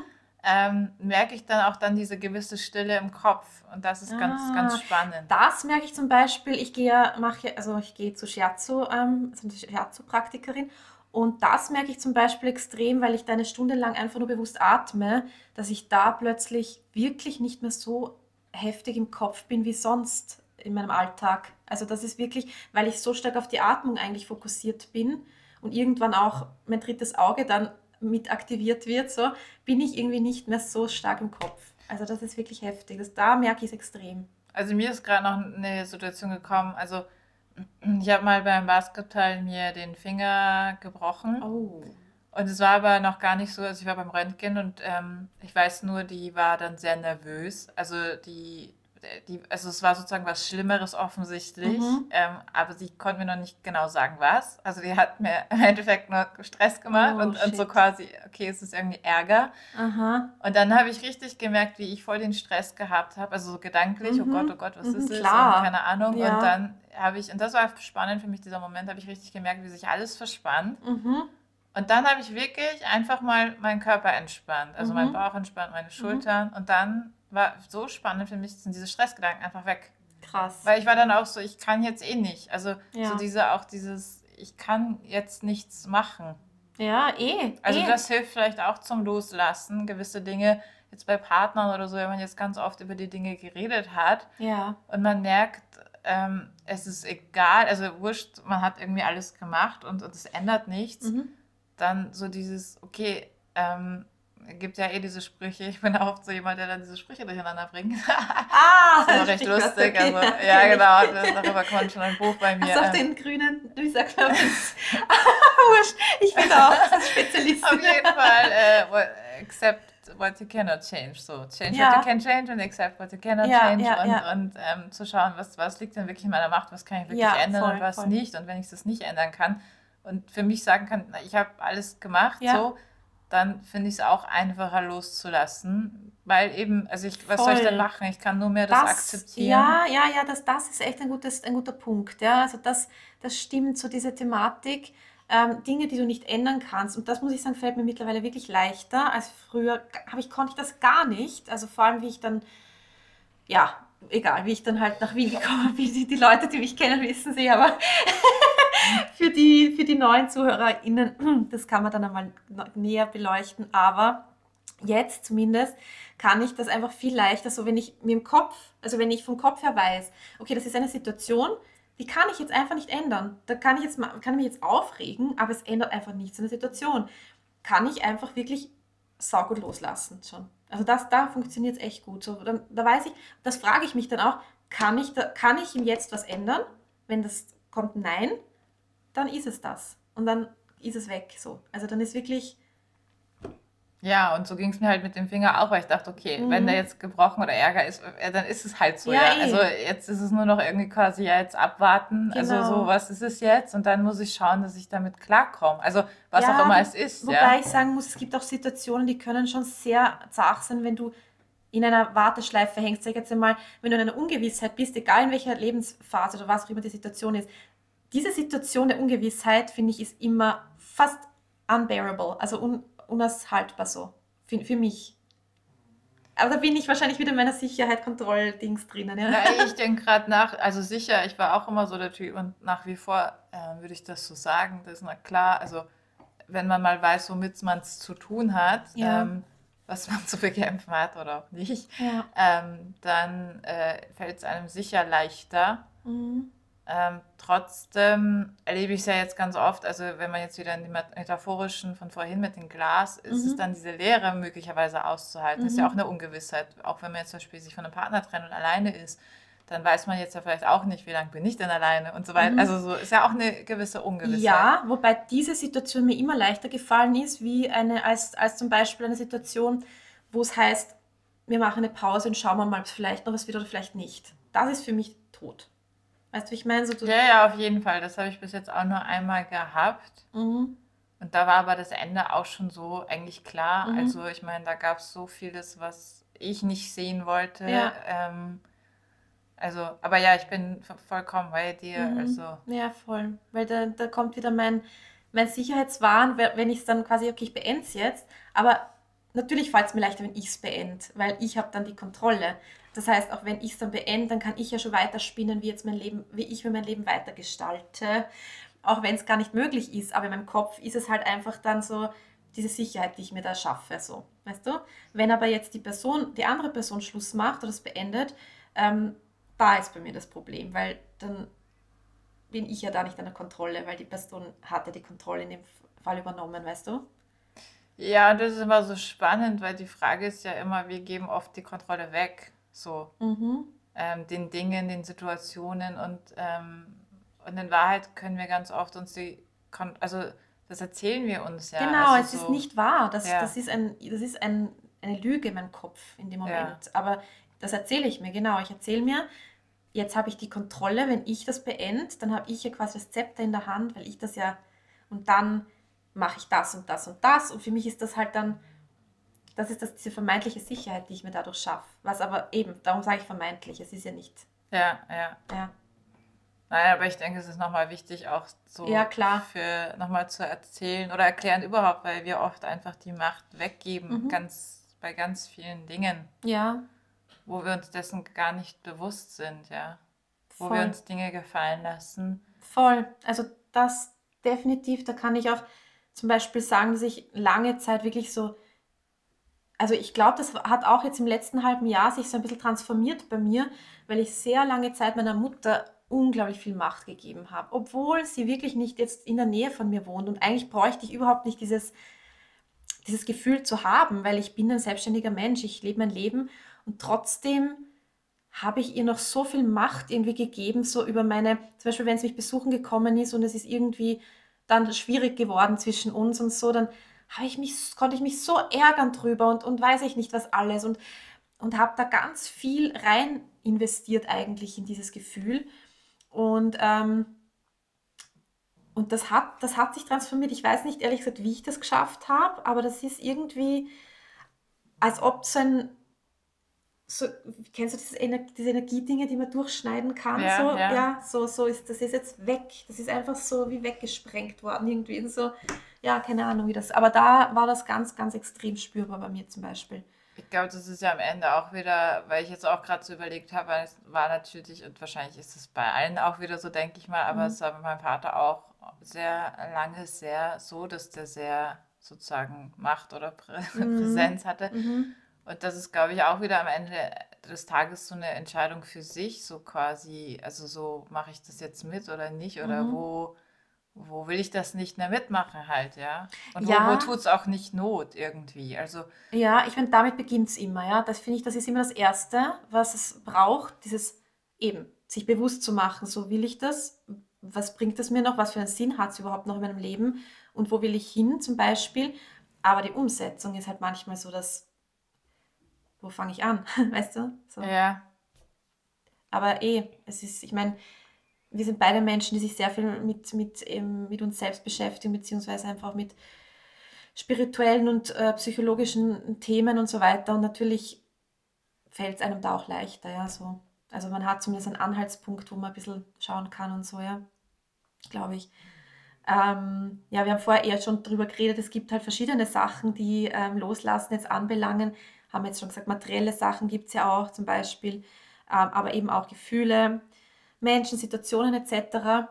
ähm, merke ich dann auch dann diese gewisse Stille im Kopf. Und das ist ah, ganz, ganz spannend. Das merke ich zum Beispiel, ich gehe, mache, also ich gehe zu Shiatsu, ähm, also Shiatsu-Praktikerin Und das merke ich zum Beispiel extrem, weil ich da eine Stunde lang einfach nur bewusst atme, dass ich da plötzlich wirklich nicht mehr so heftig im Kopf bin wie sonst in meinem Alltag. Also das ist wirklich, weil ich so stark auf die Atmung eigentlich fokussiert bin und irgendwann auch mein drittes Auge dann mit aktiviert wird, so bin ich irgendwie nicht mehr so stark im Kopf. Also das ist wirklich heftig. Das, da merke ich es extrem. Also mir ist gerade noch eine Situation gekommen, also ich habe mal beim Basketball mir den Finger gebrochen. Oh. Und es war aber noch gar nicht so, also ich war beim Röntgen und ähm, ich weiß nur, die war dann sehr nervös. Also die die, also es war sozusagen was Schlimmeres offensichtlich, mhm. ähm, aber sie konnte mir noch nicht genau sagen, was. Also die hat mir im Endeffekt nur Stress gemacht oh, und, und, so quasi, okay, es ist irgendwie Ärger. Aha. Und dann habe ich richtig gemerkt, wie ich voll den Stress gehabt habe, also so gedanklich, mhm. oh Gott, oh Gott, was mhm, ist klar. es? Und keine Ahnung. Ja. Und dann habe ich, und das war spannend für mich, dieser Moment, habe ich richtig gemerkt, wie sich alles verspannt. Mhm. Und dann habe ich wirklich einfach mal meinen Körper entspannt, also mhm. meinen Bauch entspannt, meine Schultern und dann war so spannend für mich, sind diese Stressgedanken einfach weg. Krass. Weil ich war dann auch so, ich kann jetzt eh nicht. Also ja. so diese, auch dieses, ich kann jetzt nichts machen. Ja, eh. Also eh. das hilft vielleicht auch zum Loslassen, gewisse Dinge, jetzt bei Partnern oder so, wenn man jetzt ganz oft über die Dinge geredet hat ja. und man merkt, ähm, es ist egal, also wurscht, man hat irgendwie alles gemacht und, und es ändert nichts, mhm. dann so dieses, okay, ähm, gibt ja eh diese Sprüche. Ich bin auch so jemand, der dann diese Sprüche durcheinander bringt. Ah, das ist immer recht lustig. Also, ja, genau. Darüber kommt schon ein Buch bei mir. Du auf den grünen Durchsagknopf? Wurscht. Ich bin auch Spezialist. Auf jeden Fall. Äh, accept what you cannot change. So, change ja. what you can change und accept what you cannot ja, change. Ja, und, und ähm, zu schauen, was, was liegt denn wirklich in meiner Macht, was kann ich wirklich ändern voll, und was voll. nicht. Und wenn ich das nicht ändern kann und für mich sagen kann, ich habe alles gemacht, so dann finde ich es auch einfacher loszulassen. Weil eben, also ich, was Voll. soll ich denn machen? Ich kann nur mehr das, das, akzeptieren. Ja, ja, ja, das, das ist echt ein, gutes, ein guter Punkt. Ja. Also das, das stimmt, so diese Thematik. Ähm, Dinge, die du nicht ändern kannst. Und das muss ich sagen, fällt mir mittlerweile wirklich leichter als früher. Ich, konnte ich das gar nicht. Also vor allem, wie ich dann, ja, egal, wie ich dann halt nach Wien gekommen bin. Die, die Leute, die mich kennen, wissen sie, aber für, die, für die neuen ZuhörerInnen, das kann man dann einmal näher beleuchten. Aber jetzt zumindest kann ich das einfach viel leichter, so wenn ich mir im Kopf, also wenn ich vom Kopf her weiß, okay, das ist eine Situation, die kann ich jetzt einfach nicht ändern. Da kann ich, jetzt, kann ich mich jetzt aufregen, aber es ändert einfach nichts an der Situation. Kann ich einfach wirklich saugut loslassen schon. Also das, da funktioniert es echt gut. So, dann, da weiß ich, das frage ich mich dann auch, kann ich, da, kann ich im Jetzt was ändern? Wenn das kommt Nein, dann ist es das. Und dann ist es weg. So. Also dann ist wirklich. Ja, und so ging es mir halt mit dem Finger auch, weil ich dachte, okay, mhm. wenn der jetzt gebrochen oder Ärger ist, dann ist es halt so. Ja, ja. Also jetzt ist es nur noch irgendwie quasi ja jetzt abwarten. Also genau. Also so, was ist es jetzt? Und dann muss ich schauen, dass ich damit klarkomme. Also was ja, auch immer es ist. Wobei ich sagen muss, es gibt auch Situationen, die können schon sehr zart sein, wenn du in einer Warteschleife hängst. Sag jetzt einmal, wenn du in einer Ungewissheit bist, egal in welcher Lebensphase oder was auch immer die Situation ist, diese Situation der Ungewissheit, finde ich, ist immer fast unbearable, also un unaushaltbar so, für, für mich. Aber da bin ich wahrscheinlich wieder in meiner Sicherheit, Kontrolldings drinnen. Ja, ja ich denke gerade nach, also sicher, ich war auch immer so der Typ und nach wie vor äh, würde ich das so sagen, das ist na klar, also wenn man mal weiß, womit man es zu tun hat, ja. ähm, was man zu bekämpfen hat oder auch nicht, ja. ähm, dann äh, fällt es einem sicher leichter. Mhm. Ähm, trotzdem erlebe ich es ja jetzt ganz oft, also wenn man jetzt wieder in die metaphorischen von vorhin mit dem Glas, ist mhm. es dann diese Leere möglicherweise auszuhalten. Mhm. Ist ja mhm. auch eine Ungewissheit. Auch wenn man jetzt zum Beispiel sich von einem Partner trennt und alleine ist, dann weiß man jetzt ja vielleicht auch nicht, wie lange bin ich denn alleine und so weiter. Mhm. Also so ist ja auch eine gewisse Ungewissheit. Ja, wobei diese Situation mir immer leichter gefallen ist, wie eine, als, als zum Beispiel eine Situation, wo es heißt, wir machen eine Pause und schauen wir mal, ob es vielleicht noch was wird oder vielleicht nicht. Das ist für mich tot. Weißt du, ich meine? So, ja, ja, auf jeden Fall. Das habe ich bis jetzt auch nur einmal gehabt. Mhm. Und da war aber das Ende auch schon so eigentlich klar. Mhm. Also ich meine, da gab es so vieles, was ich nicht sehen wollte. Ja. Ähm, also, aber ja, ich bin vollkommen bei dir. Mhm. Also. Ja, voll. Weil da, da kommt wieder mein, mein Sicherheitswahn, wenn ich es dann quasi, okay, ich beende es jetzt. Aber natürlich fällt es mir leichter, wenn ich es beende, weil ich habe dann die Kontrolle. Das heißt, auch wenn ich es dann beende, dann kann ich ja schon weiter spinnen, wie jetzt mein Leben, wie ich mir mein Leben weiter gestalte. auch wenn es gar nicht möglich ist. Aber in meinem Kopf ist es halt einfach dann so diese Sicherheit, die ich mir da schaffe, so, weißt du? Wenn aber jetzt die Person, die andere Person Schluss macht oder es beendet, ähm, da ist bei mir das Problem, weil dann bin ich ja da nicht an der Kontrolle, weil die Person hatte die Kontrolle in dem Fall übernommen, weißt du? Ja, das ist immer so spannend, weil die Frage ist ja immer, wir geben oft die Kontrolle weg, so Mhm. ähm, den Dingen, den Situationen und, ähm, und in Wahrheit können wir ganz oft uns die, also das erzählen wir uns ja. Genau, Also es ist so, nicht wahr. Das, ja, das ist, ein, das ist ein, eine Lüge in meinem Kopf in dem ja, Moment. Aber das erzähle ich mir, genau. Ich erzähle mir, jetzt habe ich die Kontrolle, wenn ich das beende, dann habe ich ja quasi das Zepter in der Hand, weil ich das ja, und dann mache ich das und das und das. Und für mich ist das halt dann, das ist das, diese vermeintliche Sicherheit, die ich mir dadurch schaffe. Was aber eben, darum sage ich vermeintlich, es ist ja nicht. ja, ja. Ja, Nein, aber ich denke, es ist nochmal wichtig, auch ja so klar. für nochmal zu erzählen oder erklären überhaupt, weil wir oft einfach die Macht weggeben, Mhm. ganz bei ganz vielen Dingen, Ja, wo wir uns dessen gar nicht bewusst sind, ja. Wo wir voll. uns Dinge gefallen lassen. Voll. Also das definitiv, da kann ich auch zum Beispiel sagen, dass ich lange Zeit wirklich so, also ich glaube, das hat auch jetzt im letzten halben Jahr sich so ein bisschen transformiert bei mir, weil ich sehr lange Zeit meiner Mutter unglaublich viel Macht gegeben habe, obwohl sie wirklich nicht jetzt in der Nähe von mir wohnt. Und eigentlich bräuchte ich überhaupt nicht dieses, dieses Gefühl zu haben, weil ich bin ein selbstständiger Mensch, ich lebe mein Leben. Und trotzdem habe ich ihr noch so viel Macht irgendwie gegeben, so über meine, zum Beispiel wenn es mich besuchen gekommen ist und es ist irgendwie dann schwierig geworden zwischen uns und so, dann habe ich mich, konnte ich mich so ärgern drüber und, und weiß ich nicht was alles und, und habe da ganz viel rein investiert eigentlich in dieses Gefühl und, ähm, und das hat, das hat sich transformiert. Ich weiß nicht ehrlich gesagt, wie ich das geschafft habe, aber das ist irgendwie, als ob so ein so, kennst du diese, Ener diese Energiedinge, die man durchschneiden kann? So, Ja, ja. ja, so, so ist das ist jetzt weg. Das ist einfach so wie weggesprengt worden irgendwie. Und so, ja, keine Ahnung, wie das. Aber da war das ganz, ganz extrem spürbar bei mir zum Beispiel. Ich glaube, das ist ja am Ende auch wieder, weil ich jetzt auch gerade so überlegt habe, weil es war natürlich, und wahrscheinlich ist es bei allen auch wieder so, denke ich mal, aber Mhm. es war bei meinem Vater auch sehr lange sehr so, dass der sehr sozusagen Macht oder Prä Mhm. Präsenz hatte. Mhm. Und das ist, glaube ich, auch wieder am Ende des Tages so eine Entscheidung für sich, so quasi, also so mache ich das jetzt mit oder nicht oder Mhm. wo, wo will ich das nicht mehr mitmachen halt, ja. Und wo, wo Ja, tut es auch nicht Not irgendwie. Also, ja, ich finde, damit beginnt es immer, ja. Das finde ich, das ist immer das Erste, was es braucht, dieses eben, sich bewusst zu machen, so will ich das, was bringt es mir noch, was für einen Sinn hat es überhaupt noch in meinem Leben und wo will ich hin zum Beispiel. Aber die Umsetzung ist halt manchmal so, dass, wo fange ich an, weißt du? So. ja, Aber eh, es ist, ich meine, wir sind beide Menschen, die sich sehr viel mit, mit, eben, mit uns selbst beschäftigen, beziehungsweise einfach mit spirituellen und äh, psychologischen Themen und so weiter. Und natürlich fällt es einem da auch leichter, ja, so. Also man hat zumindest einen Anhaltspunkt, wo man ein bisschen schauen kann und so, ja, glaube ich. Ähm, ja, wir haben vorher eher schon drüber geredet, es gibt halt verschiedene Sachen, die ähm, Loslassen jetzt anbelangen. Haben jetzt schon gesagt, materielle Sachen gibt es ja auch zum Beispiel, ähm, aber eben auch Gefühle, Menschen, Situationen etc.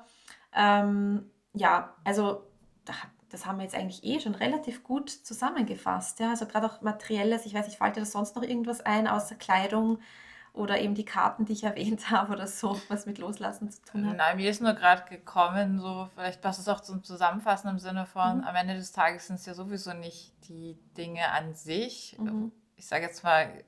Ähm, ja, also da, das haben wir jetzt eigentlich eh schon relativ gut zusammengefasst. Ja? Also gerade auch materielles, ich weiß nicht, fällt dir da sonst noch irgendwas ein, außer Kleidung oder eben die Karten, die ich erwähnt habe oder so, was mit Loslassen zu tun hat? Nein, mir ist nur gerade gekommen, so vielleicht passt es auch zum Zusammenfassen im Sinne von, Mhm. am Ende des Tages sind es ja sowieso nicht die Dinge an sich. Mhm. Ich sage jetzt mal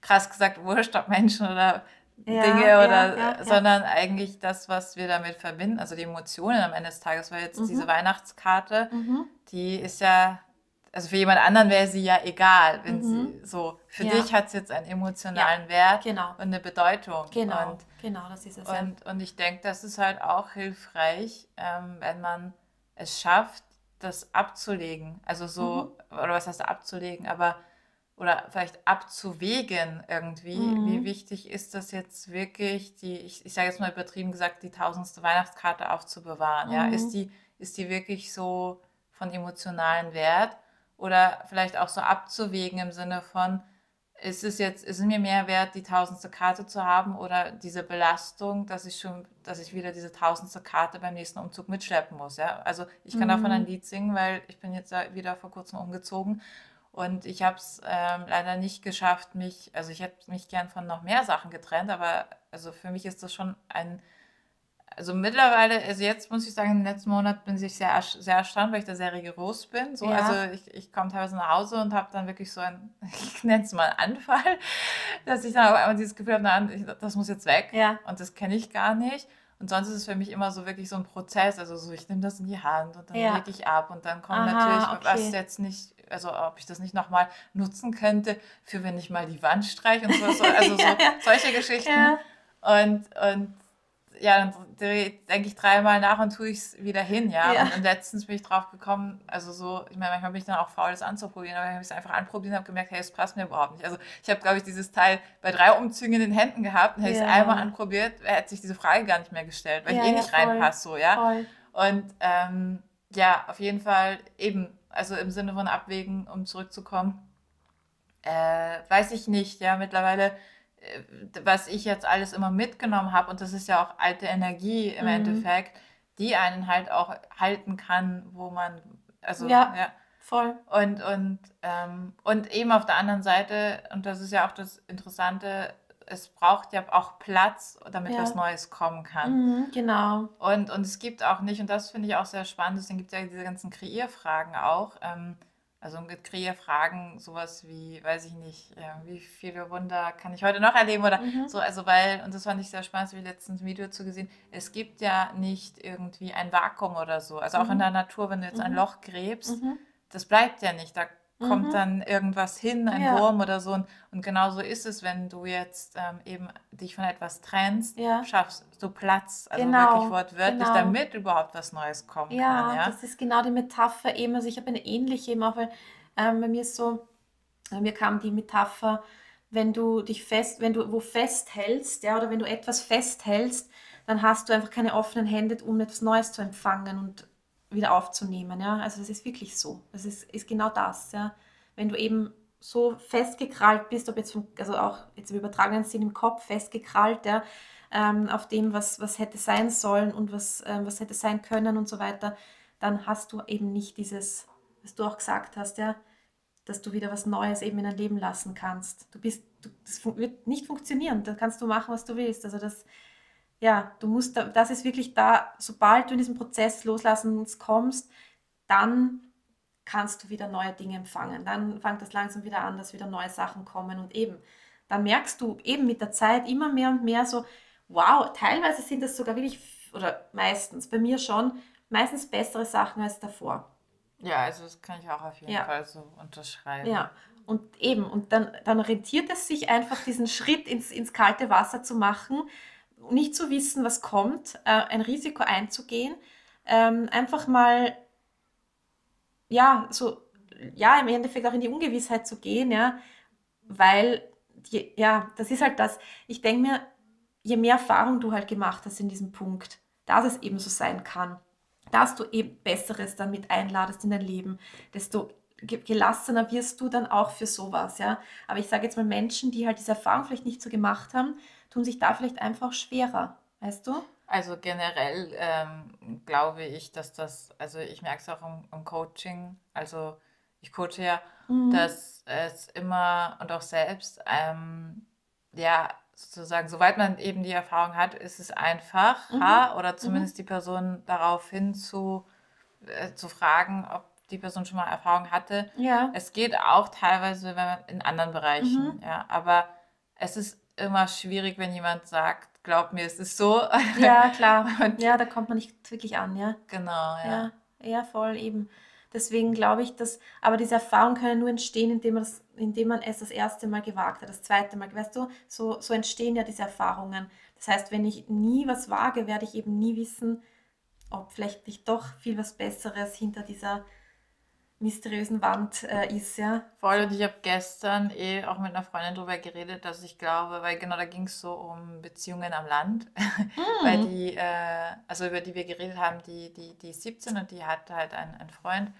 krass gesagt, wurscht, ob Menschen oder Ja, Dinge oder, ja, ja. sondern eigentlich das, was wir damit verbinden, also die Emotionen am Ende des Tages, weil jetzt diese Mhm. Weihnachtskarte, Mhm. die ist ja, also für jemand anderen wäre sie ja egal, wenn Mhm. sie so, für dich hat es jetzt einen emotionalen Wert genau, und eine Bedeutung. genau, Und genau, das ist es und, und ich denke, das ist halt auch hilfreich, ähm, wenn man es schafft, das abzulegen. Also Mhm. so, oder was heißt abzulegen, aber oder vielleicht abzuwägen irgendwie. Wie Mhm. wichtig ist das jetzt wirklich, die, ich, ich sage jetzt mal übertrieben gesagt, die tausendste Weihnachtskarte aufzubewahren? Ja, ist Mhm. die, ist die wirklich so von emotionalen Wert? Oder vielleicht auch so abzuwägen im Sinne von, ist es jetzt, ist es mir mehr wert, die tausendste Karte zu haben oder diese Belastung, dass ich schon, dass ich wieder diese tausendste Karte beim nächsten Umzug mitschleppen muss, ja. Also ich kann mhm. davon ein Lied singen, weil ich bin jetzt wieder vor kurzem umgezogen und ich habe es ähm, leider nicht geschafft, mich, also ich hätte mich gern von noch mehr Sachen getrennt, aber also für mich ist das schon ein also mittlerweile, also jetzt muss ich sagen, im letzten Monat bin ich sehr, sehr erstaunt, weil ich da sehr rigoros bin. So, ja. Also ich, ich komme teilweise nach Hause und habe dann wirklich so ein, ich nenne es mal Anfall, dass ich dann auf einmal dieses Gefühl habe, das muss jetzt weg. Ja. Und das kenne ich gar nicht. Und sonst ist es für mich immer so wirklich so ein Prozess. Also so, ich nehme das in die Hand und dann ja. lege ich ab und dann kommt Aha, natürlich, okay. was jetzt nicht, also ob ich das nicht nochmal nutzen könnte, für wenn ich mal die Wand streiche und so, so also so, solche Geschichten. Ja. Und, und ja, dann denke ich dreimal nach und tue ich es wieder hin, ja. ja. Und letztens bin ich drauf gekommen, also so, ich meine, manchmal bin ich dann auch faul, das anzuprobieren, aber ich habe es einfach anprobiert und habe gemerkt, hey, es passt mir überhaupt nicht. Also ich habe, glaube ich, dieses Teil bei drei Umzügen in den Händen gehabt und hätte ja. es einmal anprobiert, hätte sich diese Frage gar nicht mehr gestellt, weil ja, ich eh nicht reinpasse, so, ja. Voll. Und ähm, ja, auf jeden Fall eben, also im Sinne von Abwägen, um zurückzukommen, äh, weiß ich nicht, ja, mittlerweile äh, was ich jetzt alles immer mitgenommen habe, und das ist ja auch alte Energie im mhm. Endeffekt, die einen halt auch halten kann, wo man, also ja, ja. voll. Und, und, ähm, und eben auf der anderen Seite, und das ist ja auch das Interessante, es braucht ja auch Platz, damit ja. was Neues kommen kann. Mhm, genau. Und, und es gibt auch nicht, und das finde ich auch sehr spannend, deswegen gibt es ja diese ganzen Kreierfragen auch. Ähm, also mit Fragen sowas wie, weiß ich nicht, ja, wie viele Wunder kann ich heute noch erleben oder mhm. so, also weil, und das fand ich sehr spannend, so wie letztens ein Video zu gesehen, es gibt ja nicht irgendwie ein Vakuum oder so. Also auch mhm. in der Natur, wenn du jetzt mhm. ein Loch gräbst, mhm. das bleibt ja nicht. Da kommt mhm. dann irgendwas hin, ein ja. Wurm oder so. Und, genauso ist es, wenn du jetzt ähm, eben dich von etwas trennst, ja. schaffst du Platz, also genau. wirklich wortwörtlich, genau. damit überhaupt was Neues kommen ja, kann. Ja, das ist genau die Metapher eben. Also ich habe eine ähnliche eben auch, weil ähm, bei mir ist so, bei mir kam die Metapher, wenn du dich fest, wenn du wo festhältst, ja, oder wenn du etwas festhältst, dann hast du einfach keine offenen Hände, um etwas Neues zu empfangen und wieder aufzunehmen. Ja? Also das ist wirklich so. Das ist, ist genau das. Ja? Wenn du eben so festgekrallt bist, ob jetzt, vom, also auch jetzt im übertragenen Sinn im Kopf festgekrallt, ja, ähm, auf dem, was, was hätte sein sollen und was, ähm, was hätte sein können und so weiter, dann hast du eben nicht dieses, was du auch gesagt hast, ja, dass du wieder was Neues eben in dein Leben lassen kannst. Du bist, du, das wird nicht funktionieren. Da kannst du machen, was du willst. Also das, ja, du musst, das ist wirklich da, sobald du in diesen Prozess loslassens kommst, dann kannst du wieder neue Dinge empfangen. Dann fängt das langsam wieder an, dass wieder neue Sachen kommen und eben, dann merkst du eben mit der Zeit immer mehr und mehr so, wow, teilweise sind das sogar wirklich, oder meistens, bei mir schon, meistens bessere Sachen als davor. Ja, also das kann ich auch auf jeden ja. Fall so unterschreiben. Ja, und eben, und dann, dann rentiert es sich einfach, diesen Schritt ins, ins kalte Wasser zu machen, nicht zu wissen, was kommt, äh, ein Risiko einzugehen, ähm, einfach mal, ja, so, ja, im Endeffekt auch in die Ungewissheit zu gehen, ja, weil, die, ja, das ist halt das, ich denke mir, je mehr Erfahrung du halt gemacht hast in diesem Punkt, dass es eben so sein kann, dass du eben Besseres dann mit einladest in dein Leben, desto gelassener wirst du dann auch für sowas, ja. Aber ich sage jetzt mal Menschen, die halt diese Erfahrung vielleicht nicht so gemacht haben, tun sich da vielleicht einfach schwerer, weißt du? Also generell ähm, glaube ich, dass das, also ich merke es auch im, im, Coaching, also ich coache ja, mhm. dass es immer und auch selbst, ähm, ja, sozusagen, soweit man eben die Erfahrung hat, ist es einfacher mhm. oder zumindest mhm. die Person darauf hin zu, äh, zu fragen, ob die Person schon mal Erfahrung hatte. Ja. Es geht auch teilweise wenn man in anderen Bereichen, mhm. ja, aber es ist immer schwierig, wenn jemand sagt, glaub mir, es ist so. Ja, klar. ja, da kommt man nicht wirklich an, ja. Genau, ja. Ja, ja voll eben. Deswegen glaube ich, dass, aber diese Erfahrungen können nur entstehen, indem man, das, indem man es das erste Mal gewagt hat, das zweite Mal. Weißt du, so, so entstehen ja diese Erfahrungen. Das heißt, wenn ich nie was wage, werde ich eben nie wissen, ob vielleicht nicht doch viel was Besseres hinter dieser mysteriösen Wand äh, ist, ja. Voll, und ich habe gestern eh auch mit einer Freundin darüber geredet, dass ich glaube, weil genau da ging es so um Beziehungen am Land, mm. weil die, äh, also über die wir geredet haben, die, die, die ist 17 und die hat halt einen, einen Freund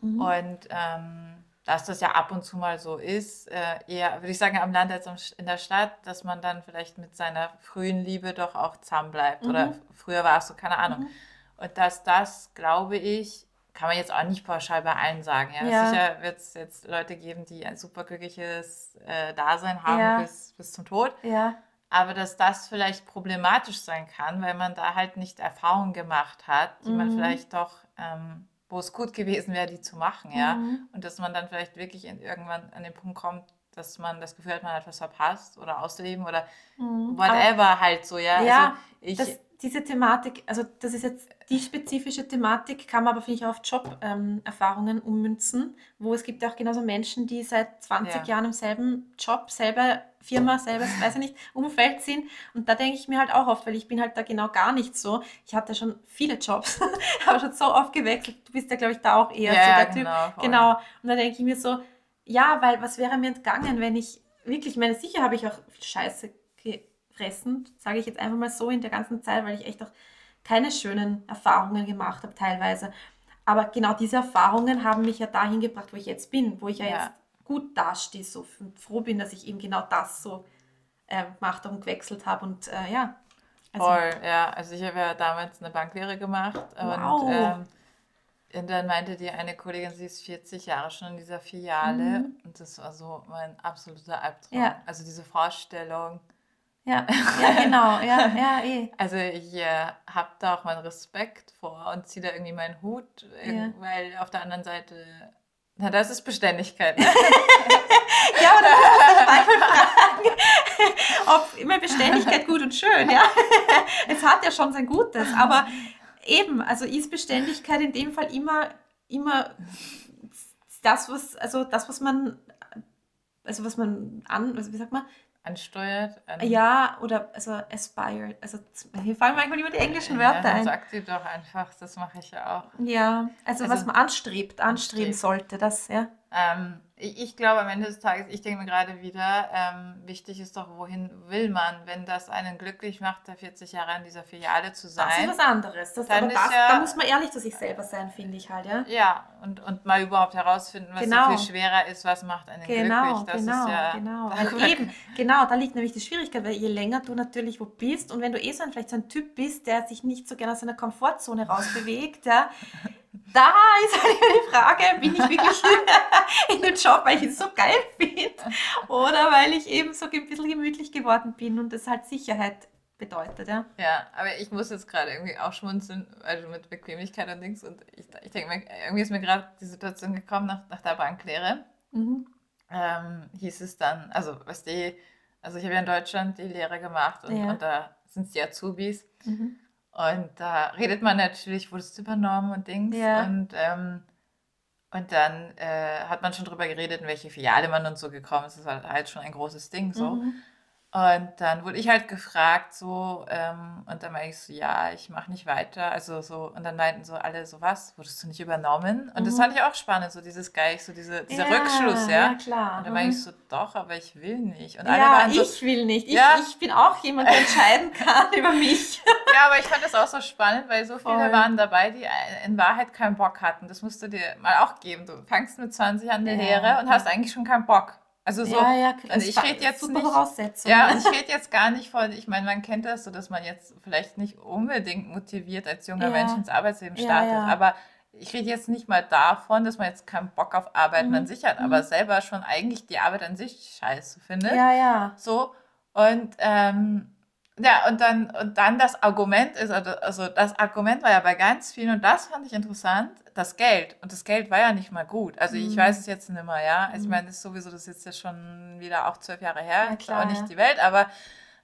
mm. und ähm, dass das ja ab und zu mal so ist, äh, eher, würde ich sagen, am Land als in der Stadt, dass man dann vielleicht mit seiner frühen Liebe doch auch zusammen bleibt. Mhm. Oder früher war es so, keine Ahnung. Mhm. Und dass das, glaube ich, kann man jetzt auch nicht pauschal bei allen sagen. Ja? ja. Sicher wird es jetzt Leute geben, die ein superglückliches äh, Dasein haben ja. bis, bis zum Tod. Ja. Aber dass das vielleicht problematisch sein kann, weil man da halt nicht Erfahrungen gemacht hat, die mhm. man vielleicht doch ähm, wo es gut gewesen wäre, die zu machen, ja. Mhm. Und dass man dann vielleicht wirklich in, irgendwann an den Punkt kommt, dass man das Gefühl hat, man hat was verpasst oder ausleben oder mhm. whatever Aber, halt so, ja. Ja, also ich, das, diese Thematik, also das ist jetzt die spezifische Thematik, kann man aber, finde ich, auch auf Job-Erfahrungen ähm, ummünzen, wo es gibt ja auch genauso Menschen, die seit 20 ja. Jahren im selben Job, selber Firma, selbes, weiß ich nicht, Umfeld sind. Und da denke ich mir halt auch oft, weil ich bin halt da genau gar nicht so. Ich hatte schon viele Jobs, habe schon so oft gewechselt. Du bist ja, glaube ich, da auch eher ja, so der genau, Typ. Voll. Genau. Und da denke ich mir so, ja, weil was wäre mir entgangen, wenn ich wirklich, ich meine, sicher habe ich auch Scheiße gefressen, sage ich jetzt einfach mal so in der ganzen Zeit, weil ich echt auch keine schönen Erfahrungen gemacht habe teilweise. Aber genau diese Erfahrungen haben mich ja dahin gebracht, wo ich jetzt bin, wo ich ja, ja. jetzt gut dastehe, so froh bin, dass ich eben genau das so äh, gemacht und gewechselt habe und äh, ja. Also, Voll, ja. Also ich habe ja damals eine Banklehre gemacht wow. und, ähm, und dann meinte die eine Kollegin, sie ist 40 Jahre schon in dieser Filiale mhm. und das war so mein absoluter Albtraum. Ja. Also diese Vorstellung, ja, ja genau, ja, ja, eh. Also ich äh, habe da auch meinen Respekt vor und ziehe da irgendwie meinen Hut, ja. weil auf der anderen Seite, na, das ist Beständigkeit. ja, oder manchmal fragen, ob immer Beständigkeit gut und schön, ja. es hat ja schon sein Gutes, aber eben, also ist Beständigkeit in dem Fall immer, immer das, was, also das, was man, also was man an, also wie sagt man, ansteuert. An ja, oder also aspired. Also hier fallen manchmal immer die englischen Wörter ja, ein. Sag sie doch einfach, das mache ich ja auch. Ja, also, also was man anstrebt, anstreben anstrebt. sollte, das, ja. Ähm, ich glaube am Ende des Tages, ich denke mir gerade wieder, ähm, wichtig ist doch, wohin will man, wenn das einen glücklich macht, da 40 Jahre in dieser Filiale zu sein. Das ist was anderes. Das, dann das, ja, da muss man ehrlich zu sich selber sein, finde ich halt, ja. Ja, und, und mal überhaupt herausfinden, was genau. so viel schwerer ist, was macht einen genau, glücklich. Das genau, ist ja, genau. Weil eben, genau, da liegt nämlich die Schwierigkeit, weil je länger du natürlich wo bist und wenn du eh so ein, vielleicht so ein Typ bist, der sich nicht so gerne aus seiner Komfortzone rausbewegt, ja, da ist halt immer die Frage, bin ich wirklich in dem Job, weil ich ihn so geil finde oder weil ich eben so ein bisschen gemütlich geworden bin und das halt Sicherheit bedeutet, ja. Ja, aber ich muss jetzt gerade irgendwie auch schmunzeln, also mit Bequemlichkeit und Dings und ich, ich denke mir, irgendwie ist mir gerade die Situation gekommen nach, nach der Banklehre. Mhm. Ähm, hieß es dann, also was die, also ich habe ja in Deutschland die Lehre gemacht und, ja. und da sind es die Azubis. Mhm. Und da redet man natürlich, wurdest du übernommen und Dings. Ja. Und, ähm, und dann äh, hat man schon drüber geredet, in welche Filiale man und so gekommen ist. Das ist halt, halt schon ein großes Ding so. Mhm. Und dann wurde ich halt gefragt, so, ähm, und dann meinte ich so, ja, ich mache nicht weiter. Also so, und dann meinten so alle so, was, wurdest du nicht übernommen? Und mhm. das fand ich auch spannend, so dieses Geist, so diese, dieser ja, Rückschluss, ja. Ja, klar. Und dann mhm. meinte ich so, doch, aber ich will nicht. Und alle ja, waren so, ich will nicht. Ich, ja. ich bin auch jemand, der entscheiden kann über mich. Ja, aber ich fand das auch so spannend, weil so viele Voll. waren dabei, die in Wahrheit keinen Bock hatten. Das musst du dir mal auch geben. Du fängst mit 20 an die Lehre und hast eigentlich schon keinen Bock. Also so, ja, ja, also ich rede jetzt super nicht, Voraussetzung. Ja, ich rede jetzt gar nicht von, ich meine, man kennt das so, dass man jetzt vielleicht nicht unbedingt motiviert als junger ja. Mensch ins Arbeitsleben startet, ja, aber ich rede jetzt nicht mal davon, dass man jetzt keinen Bock auf Arbeiten mhm. an sich hat, aber mhm. selber schon eigentlich die Arbeit an sich scheiße findet. Ja, ja. So, und ähm, ja, und dann, und dann das Argument ist, also, also das Argument war ja bei ganz vielen, und das fand ich interessant, das Geld. Und das Geld war ja nicht mal gut. Also ich mhm. weiß es jetzt nicht mehr, ja. Ich mhm. meine, das ist sowieso, das ist jetzt ja schon wieder auch zwölf Jahre her, ja, klar, auch nicht ja. die Welt, aber,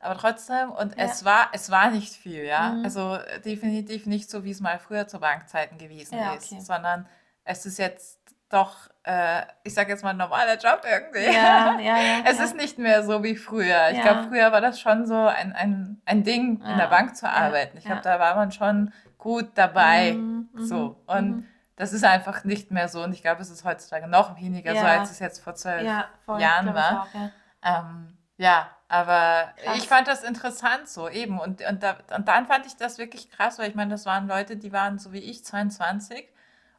aber trotzdem, und ja. es war, es war nicht viel, ja. Mhm. Also definitiv nicht so, wie es mal früher zu Bankzeiten gewesen ja, ist, okay. sondern es ist jetzt doch, äh, ich sage jetzt mal, normaler Job irgendwie. Ja, ja, ja, es ist nicht mehr so wie früher. Ich glaube, früher war das schon so ein, ein, ein Ding, in der Bank zu arbeiten. Ich glaube, da war man schon gut dabei. Mhm, mhm so. Und mhm. das ist einfach nicht mehr so. Und ich glaube, es ist heutzutage noch weniger so, als es jetzt vor zwölf Jahren war. Auch, ähm, ja, aber krass. ich fand das interessant so eben. Und, und, da, und dann fand ich das wirklich krass, weil ich meine, das waren Leute, die waren so wie ich, 22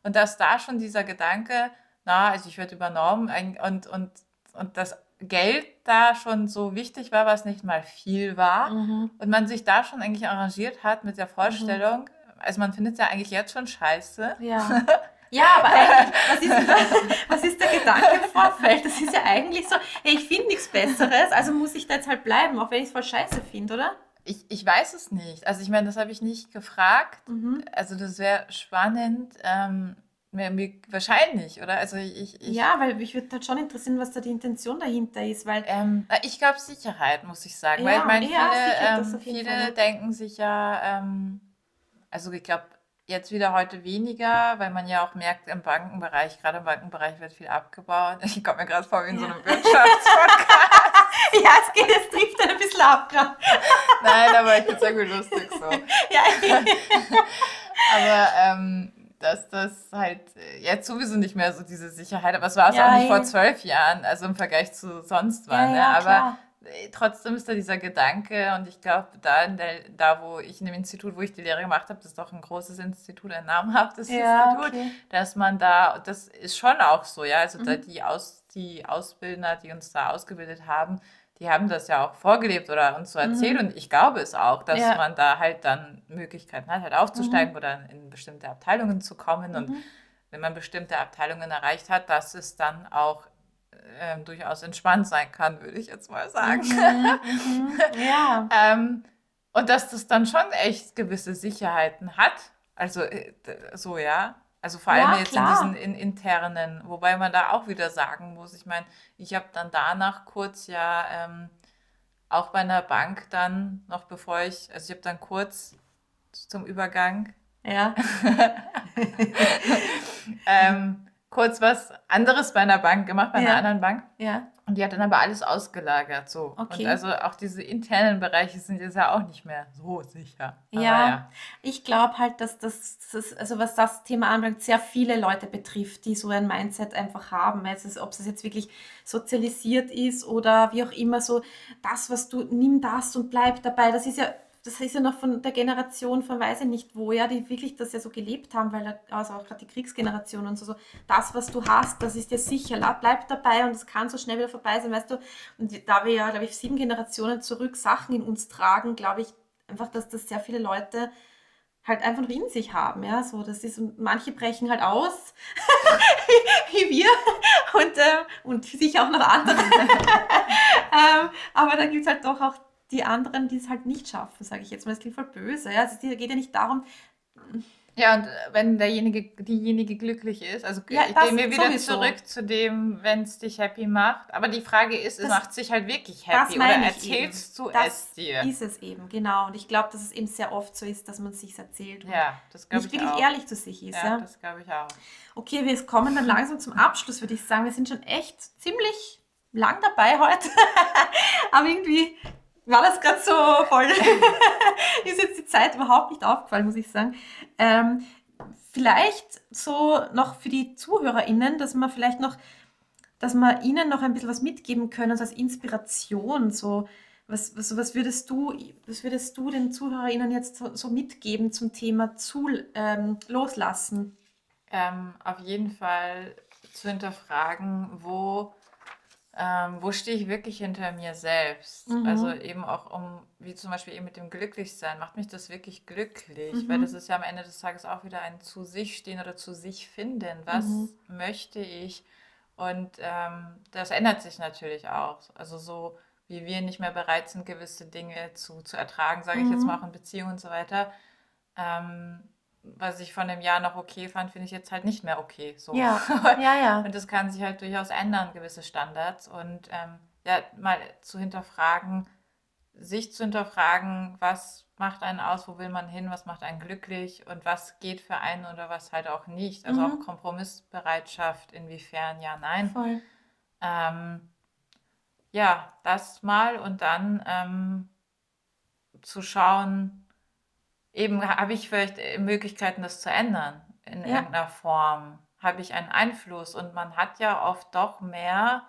und dass da schon dieser Gedanke na, also ich werde übernommen und, und, und das Geld da schon so wichtig war, was nicht mal viel war Mhm. und man sich da schon eigentlich arrangiert hat mit der Mhm. Vorstellung, also man findet es ja eigentlich jetzt schon scheiße. Ja. Ja, aber eigentlich, was ist, was ist der Gedanke im Vorfeld? Das ist ja eigentlich so, hey, ich finde nichts Besseres, also muss ich da jetzt halt bleiben, auch wenn ich es voll scheiße finde, oder? Ich, ich weiß es nicht. Also ich meine, das habe ich nicht gefragt. Mhm. Also das wäre spannend. Ähm, mir, mir, wahrscheinlich, oder? Also ich, ich, Ja, weil mich würde halt schon interessieren, was da die Intention dahinter ist, weil Ähm, ich glaube Sicherheit, muss ich sagen. Weil Ja, ich meine, ja, viele, sicher, ähm, viele denken sich ja, ähm, also ich glaube, jetzt wieder heute weniger, weil man ja auch merkt, im Bankenbereich, gerade im Bankenbereich wird viel abgebaut. Ich komme mir gerade vor wie in so Ja. einem Wirtschaftspodcast. ja, es geht, es trifft ein bisschen ab gerade. Nein, aber ich finde es irgendwie lustig so. Ja, Aber ähm, dass das halt äh, jetzt sowieso nicht mehr so diese Sicherheit, aber es war es Ja, auch nicht vor ja. zwölf Jahren, also im Vergleich zu sonst ja, ne? aber klar. äh, trotzdem ist da dieser Gedanke und ich glaube, da, der, da wo ich in dem Institut, wo ich die Lehre gemacht habe, das ist doch ein großes Institut, ein namhaftes Institut, okay. dass man da, das ist schon auch so, ja, also da Mhm. die, Aus, die Ausbildner, die uns da ausgebildet haben, die haben das ja auch vorgelebt oder uns so erzählt Mhm. und ich glaube es auch, dass Ja. man da halt dann Möglichkeiten hat, halt aufzusteigen oder in bestimmte Abteilungen zu kommen und Mhm. wenn man bestimmte Abteilungen erreicht hat, dass es dann auch ähm, durchaus entspannt sein kann, würde ich jetzt mal sagen. Mhm, mhm. Ja. Ähm, und dass das dann schon echt gewisse Sicherheiten hat. Also äh, so, ja. Also vor allem Ja, jetzt klar. in diesen in, internen, wobei man da auch wieder sagen muss, ich meine, ich habe dann danach kurz ja ähm, auch bei einer Bank dann, noch bevor ich, also ich habe dann kurz zum Übergang Ja. ähm, kurz was anderes bei einer Bank gemacht, bei einer Ja. anderen Bank. Ja. Und die hat dann aber alles ausgelagert, so. Okay. Und also auch diese internen Bereiche sind jetzt ja auch nicht mehr so sicher. Aber Ja, ich glaube halt, dass das, das, also was das Thema anbelangt, sehr viele Leute betrifft, die so ein Mindset einfach haben. Also, ob es jetzt wirklich sozialisiert ist oder wie auch immer, so das, was du, nimm das und bleib dabei. Das ist ja, das ist ja noch von der Generation von weiß ich nicht wo, ja, die wirklich das ja so gelebt haben, weil also auch gerade die Kriegsgeneration und so, so, das, was du hast, das ist dir sicher, bleib dabei und es kann so schnell wieder vorbei sein, weißt du. Und da wir ja, glaube ich, sieben Generationen zurück Sachen in uns tragen, glaube ich, einfach, dass das sehr viele Leute halt einfach in sich haben, ja, so, das ist, und manche brechen halt aus, wie wir, und, ähm, und sicher auch noch andere, ähm, aber da gibt es halt doch auch die anderen, die es halt nicht schaffen, sage ich jetzt mal, das klingt voll böse, ja, also es geht ja nicht darum, Ja, und äh, wenn derjenige, diejenige glücklich ist, also Ja, ich das gehe mir wieder sowieso. zurück zu dem, wenn es dich happy macht. Aber die Frage ist, es Das- macht sich halt wirklich das happy oder erzählst eben. du Das es dir? ist es eben, genau, und ich glaube, dass es eben sehr oft so ist, dass man es sich erzählt und Ja, das glaube nicht ich wirklich auch. ehrlich zu sich ist, ja, ja. das glaube ich auch. Okay, wir kommen dann langsam zum Abschluss, würde ich sagen. Wir sind schon echt ziemlich lang dabei heute. Aber irgendwie war das gerade so voll. ist jetzt die Zeit überhaupt nicht aufgefallen, muss ich sagen. Ähm, vielleicht so noch für die ZuhörerInnen, dass man vielleicht noch, dass wir ihnen noch ein bisschen was mitgeben können, so als Inspiration, so. Was, was, was, würdest du, was würdest du den ZuhörerInnen jetzt so, so mitgeben zum Thema zu, ähm, Loslassen? Ähm, auf jeden Fall zu hinterfragen, wo, ähm, wo stehe ich wirklich hinter mir selbst. Mhm. Also eben auch um, wie zum Beispiel eben mit dem Glücklichsein, macht mich das wirklich glücklich? Mhm. Weil das ist ja am Ende des Tages auch wieder ein zu sich stehen oder zu sich finden. Was Mhm. möchte ich? Und ähm, das ändert sich natürlich auch. Also so wie wir nicht mehr bereit sind, gewisse Dinge zu, zu ertragen, sage ich jetzt Mhm. mal auch in Beziehungen und so weiter. Ähm, was ich von dem Jahr noch okay fand, finde ich jetzt halt nicht mehr okay. So. Ja, ja, ja. Und das kann sich halt durchaus ändern, gewisse Standards. Und ähm, ja, mal zu hinterfragen, sich zu hinterfragen, was macht einen aus, wo will man hin, was macht einen glücklich und was geht für einen oder was halt auch nicht. Also Mhm. auch Kompromissbereitschaft, inwiefern ja, nein. Voll. Ähm, ja, das mal und dann ähm, zu schauen, eben habe ich vielleicht äh, Möglichkeiten, das zu ändern in Ja. irgendeiner Form. Habe ich einen Einfluss und man hat ja oft doch mehr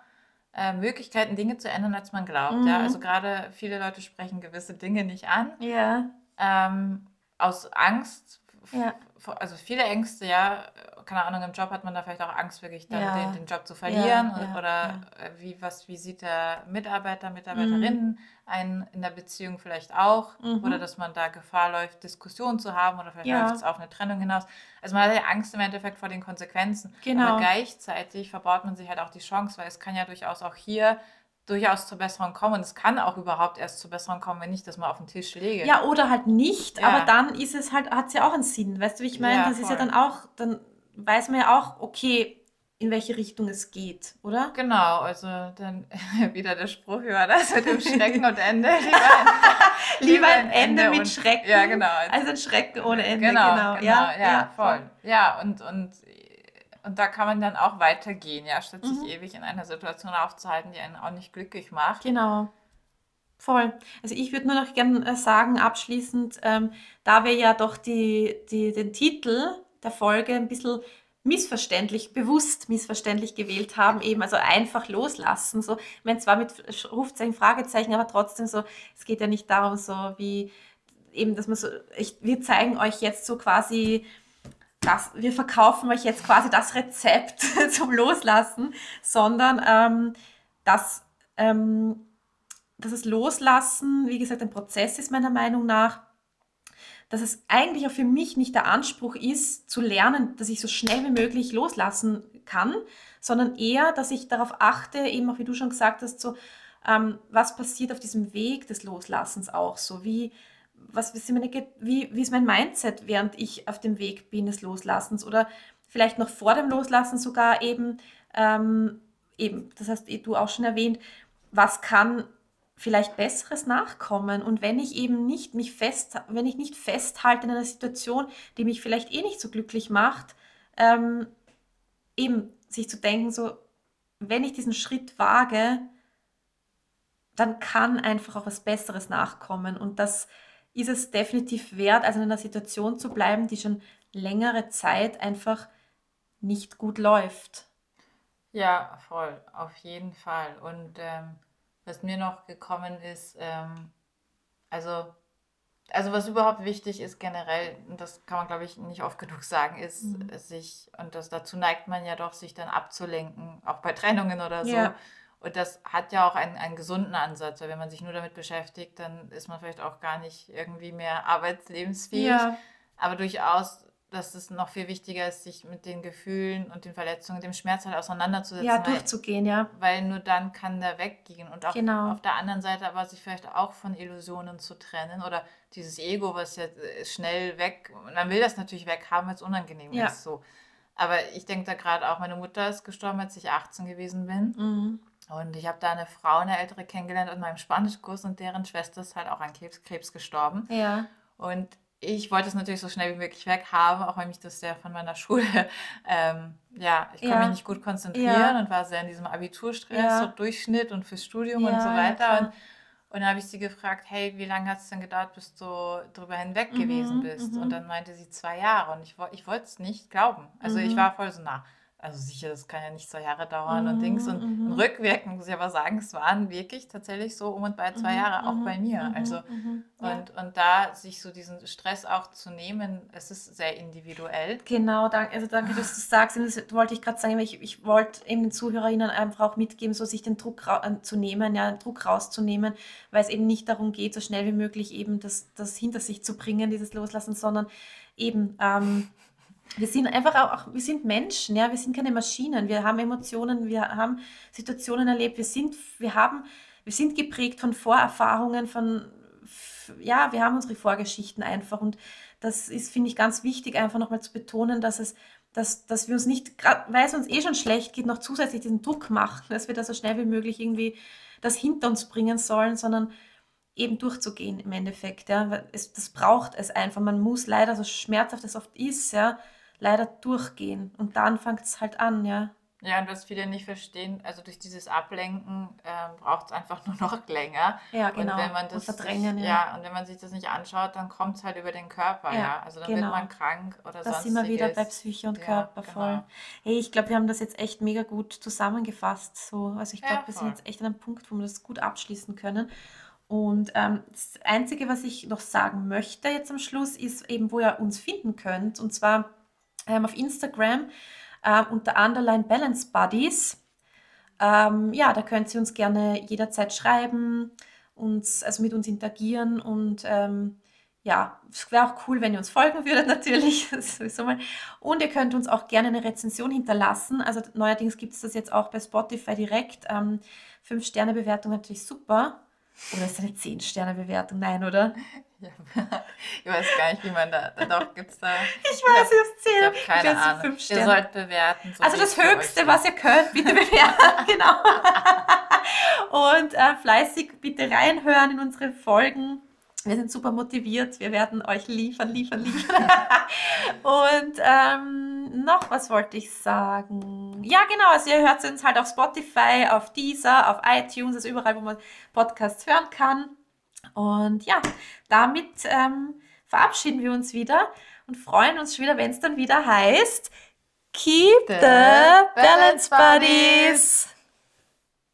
äh, Möglichkeiten, Dinge zu ändern, als man glaubt. Ja? Mhm. Also gerade viele Leute sprechen gewisse Dinge nicht an Ja. ähm, aus Angst ja. Also viele Ängste, ja, keine Ahnung, im Job hat man da vielleicht auch Angst, wirklich dann ja. den, den, Job zu verlieren ja, oder wie was wie sieht der Mitarbeiter, Mitarbeiterinnen mhm. einen in der Beziehung vielleicht auch mhm. oder dass man da Gefahr läuft, Diskussionen zu haben oder vielleicht läuft es auf eine Trennung hinaus. Also man hat ja Angst im Endeffekt vor den Konsequenzen, genau. aber gleichzeitig verbaut man sich halt auch die Chance, weil es kann ja durchaus auch hier durchaus zur Besserung kommen. Und es kann auch überhaupt erst zur Besserung kommen, wenn ich das mal auf den Tisch lege. Ja, oder halt nicht, ja. aber dann ist es halt, hat es ja auch einen Sinn. Weißt du, wie ich meine? Ja, das voll. ist ja dann auch, dann weiß man ja auch, okay, in welche Richtung es geht, oder? Genau, also dann wieder der Spruch über das mit dem Schrecken und Ende. Lieber ein, lieber ein Ende, Ende mit und, Schrecken. Ja, genau. Also ein Schrecken ohne Ende. Genau, genau. genau ja, ja, ja, voll. Ja, und, und und da kann man dann auch weitergehen, ja, statt mhm. sich ewig in einer Situation aufzuhalten, die einen auch nicht glücklich macht. Genau. Voll. Also ich würde nur noch gerne äh, sagen, abschließend, ähm, da wir ja doch die, die, den Titel der Folge ein bisschen missverständlich, bewusst missverständlich gewählt haben, eben also einfach loslassen. So, ich meine, zwar mit Rufzeichen, Fragezeichen, aber trotzdem so, es geht ja nicht darum, so wie eben, dass man so, ich, wir zeigen euch jetzt so quasi das, wir verkaufen euch jetzt quasi das Rezept zum Loslassen, sondern ähm, dass, ähm, dass es Loslassen, wie gesagt, ein Prozess ist meiner Meinung nach, dass es eigentlich auch für mich nicht der Anspruch ist, zu lernen, dass ich so schnell wie möglich loslassen kann, sondern eher, dass ich darauf achte, eben auch wie du schon gesagt hast, so, ähm, was passiert auf diesem Weg des Loslassens auch, so wie was, wie, wie ist mein Mindset, während ich auf dem Weg bin des Loslassens oder vielleicht noch vor dem Loslassen sogar eben, ähm, eben, das hast du auch schon erwähnt, was kann vielleicht Besseres nachkommen? Und wenn ich eben nicht mich fest, wenn ich nicht festhalte in einer Situation, die mich vielleicht eh nicht so glücklich macht, ähm, eben sich zu denken, so, wenn ich diesen Schritt wage, dann kann einfach auch was Besseres nachkommen. Und das ist es definitiv wert, also in einer Situation zu bleiben, die schon längere Zeit einfach nicht gut läuft. Ja, voll, auf jeden Fall. Und ähm, was mir noch gekommen ist, ähm, also, also was überhaupt wichtig ist generell, und das kann man glaube ich nicht oft genug sagen, ist mhm. sich, und das dazu neigt man ja doch, sich dann abzulenken, auch bei Trennungen oder so. Ja und das hat ja auch einen, einen gesunden Ansatz, weil wenn man sich nur damit beschäftigt, dann ist man vielleicht auch gar nicht irgendwie mehr arbeitslebensfähig. Ja. Aber durchaus, dass es noch viel wichtiger ist, sich mit den Gefühlen und den Verletzungen, dem Schmerz halt auseinanderzusetzen. Ja, durchzugehen, weil, ja. Weil nur dann kann der weggehen. Und auch genau. auf der anderen Seite aber sich vielleicht auch von Illusionen zu trennen oder dieses Ego, was ja äh, schnell weg, man will das natürlich weghaben, weil es unangenehm ja. ist. So. Aber ich denke da gerade auch, meine Mutter ist gestorben, als ich 18 gewesen bin. Mhm. Und ich habe da eine Frau, eine ältere kennengelernt in meinem Spanischkurs und deren Schwester ist halt auch an Krebs, Krebs gestorben. Ja. Und ich wollte es natürlich so schnell wie möglich weghaben, auch wenn mich das sehr von meiner Schule, ähm, ja, ich konnte ja. mich nicht gut konzentrieren ja. und war sehr in diesem Abiturstress, ja. so Durchschnitt und fürs Studium und so weiter. Und, und dann habe ich sie gefragt, hey, wie lange hat es denn gedauert, bis du darüber hinweg mhm, gewesen bist? Mhm. Und dann meinte sie zwei Jahre und ich, ich wollte es nicht glauben. Also mhm. ich war voll so nah also sicher, das kann ja nicht zwei Jahre dauern mhm, und Dings. Und mhm. rückwirkend muss ich aber sagen, es waren wirklich tatsächlich so um und bei zwei mhm, Jahre, auch mhm, bei mir. Mhm, also mhm, und, ja. und da sich so diesen Stress auch zu nehmen, es ist sehr individuell. Genau, danke, also danke, dass du das sagst. Das wollte ich gerade sagen, ich, ich wollte eben den Zuhörerinnen einfach auch mitgeben, so sich den Druck äh, zu nehmen, ja, den Druck rauszunehmen, weil es eben nicht darum geht, so schnell wie möglich eben das, das hinter sich zu bringen, dieses Loslassen, sondern eben ähm, wir sind einfach auch, wir sind Menschen, ja, wir sind keine Maschinen, wir haben Emotionen, wir haben Situationen erlebt, wir sind, wir haben, wir sind geprägt von Vorerfahrungen, von, ja, wir haben unsere Vorgeschichten einfach und das ist, finde ich, ganz wichtig, einfach nochmal zu betonen, dass es, dass, dass wir uns nicht, weil es uns eh schon schlecht geht, noch zusätzlich diesen Druck machen, dass wir da so schnell wie möglich irgendwie das hinter uns bringen sollen, sondern eben durchzugehen im Endeffekt. Ja. Es, das braucht es einfach. Man muss leider, so schmerzhaft es oft ist, ja, leider durchgehen. Und dann fängt es halt an, ja. Ja, und was viele nicht verstehen, also durch dieses Ablenken äh, braucht es einfach nur noch länger. Ja, genau. Und wenn man das und verdrängen, sich, ja. ja. und wenn man sich das nicht anschaut, dann kommt es halt über den Körper, ja. ja. Also dann genau. wird man krank oder Das sind wir wieder bei Psyche und ja, Körper genau. voll. Hey, ich glaube, wir haben das jetzt echt mega gut zusammengefasst. So. Also ich glaube, wir sind jetzt echt an einem Punkt, wo wir das gut abschließen können. Und ähm, das Einzige, was ich noch sagen möchte jetzt am Schluss, ist eben, wo ihr uns finden könnt. Und zwar ähm, auf Instagram äh, unter Underline Balance Buddies. Ähm, ja, da könnt ihr uns gerne jederzeit schreiben, uns, also mit uns interagieren und ähm, ja, es wäre auch cool, wenn ihr uns folgen würdet, natürlich. sowieso mal. Und ihr könnt uns auch gerne eine Rezension hinterlassen. Also neuerdings gibt es das jetzt auch bei Spotify direkt. Ähm, Fünf-Sterne-Bewertung natürlich super. Oder ist eine Zehn-Sterne-Bewertung? Nein, oder? Ich weiß gar nicht, wie man da. Doch, gibt es da. Ich weiß, habe zehn. Ich habe keine ich Ahnung. Fünf Sterne. Ihr sollt bewerten. So also das Höchste, was ihr könnt, bitte bewerten. genau. Und äh, fleißig bitte reinhören in unsere Folgen. Wir sind super motiviert. Wir werden euch liefern, liefern, liefern. und ähm, noch was wollte ich sagen. Ja, genau. Also ihr hört uns halt auf Spotify, auf Deezer, auf iTunes, also überall, wo man Podcasts hören kann. Und ja, damit ähm, verabschieden wir uns wieder und freuen uns schon wieder, wenn es dann wieder heißt Keep the, the Balance Buddies.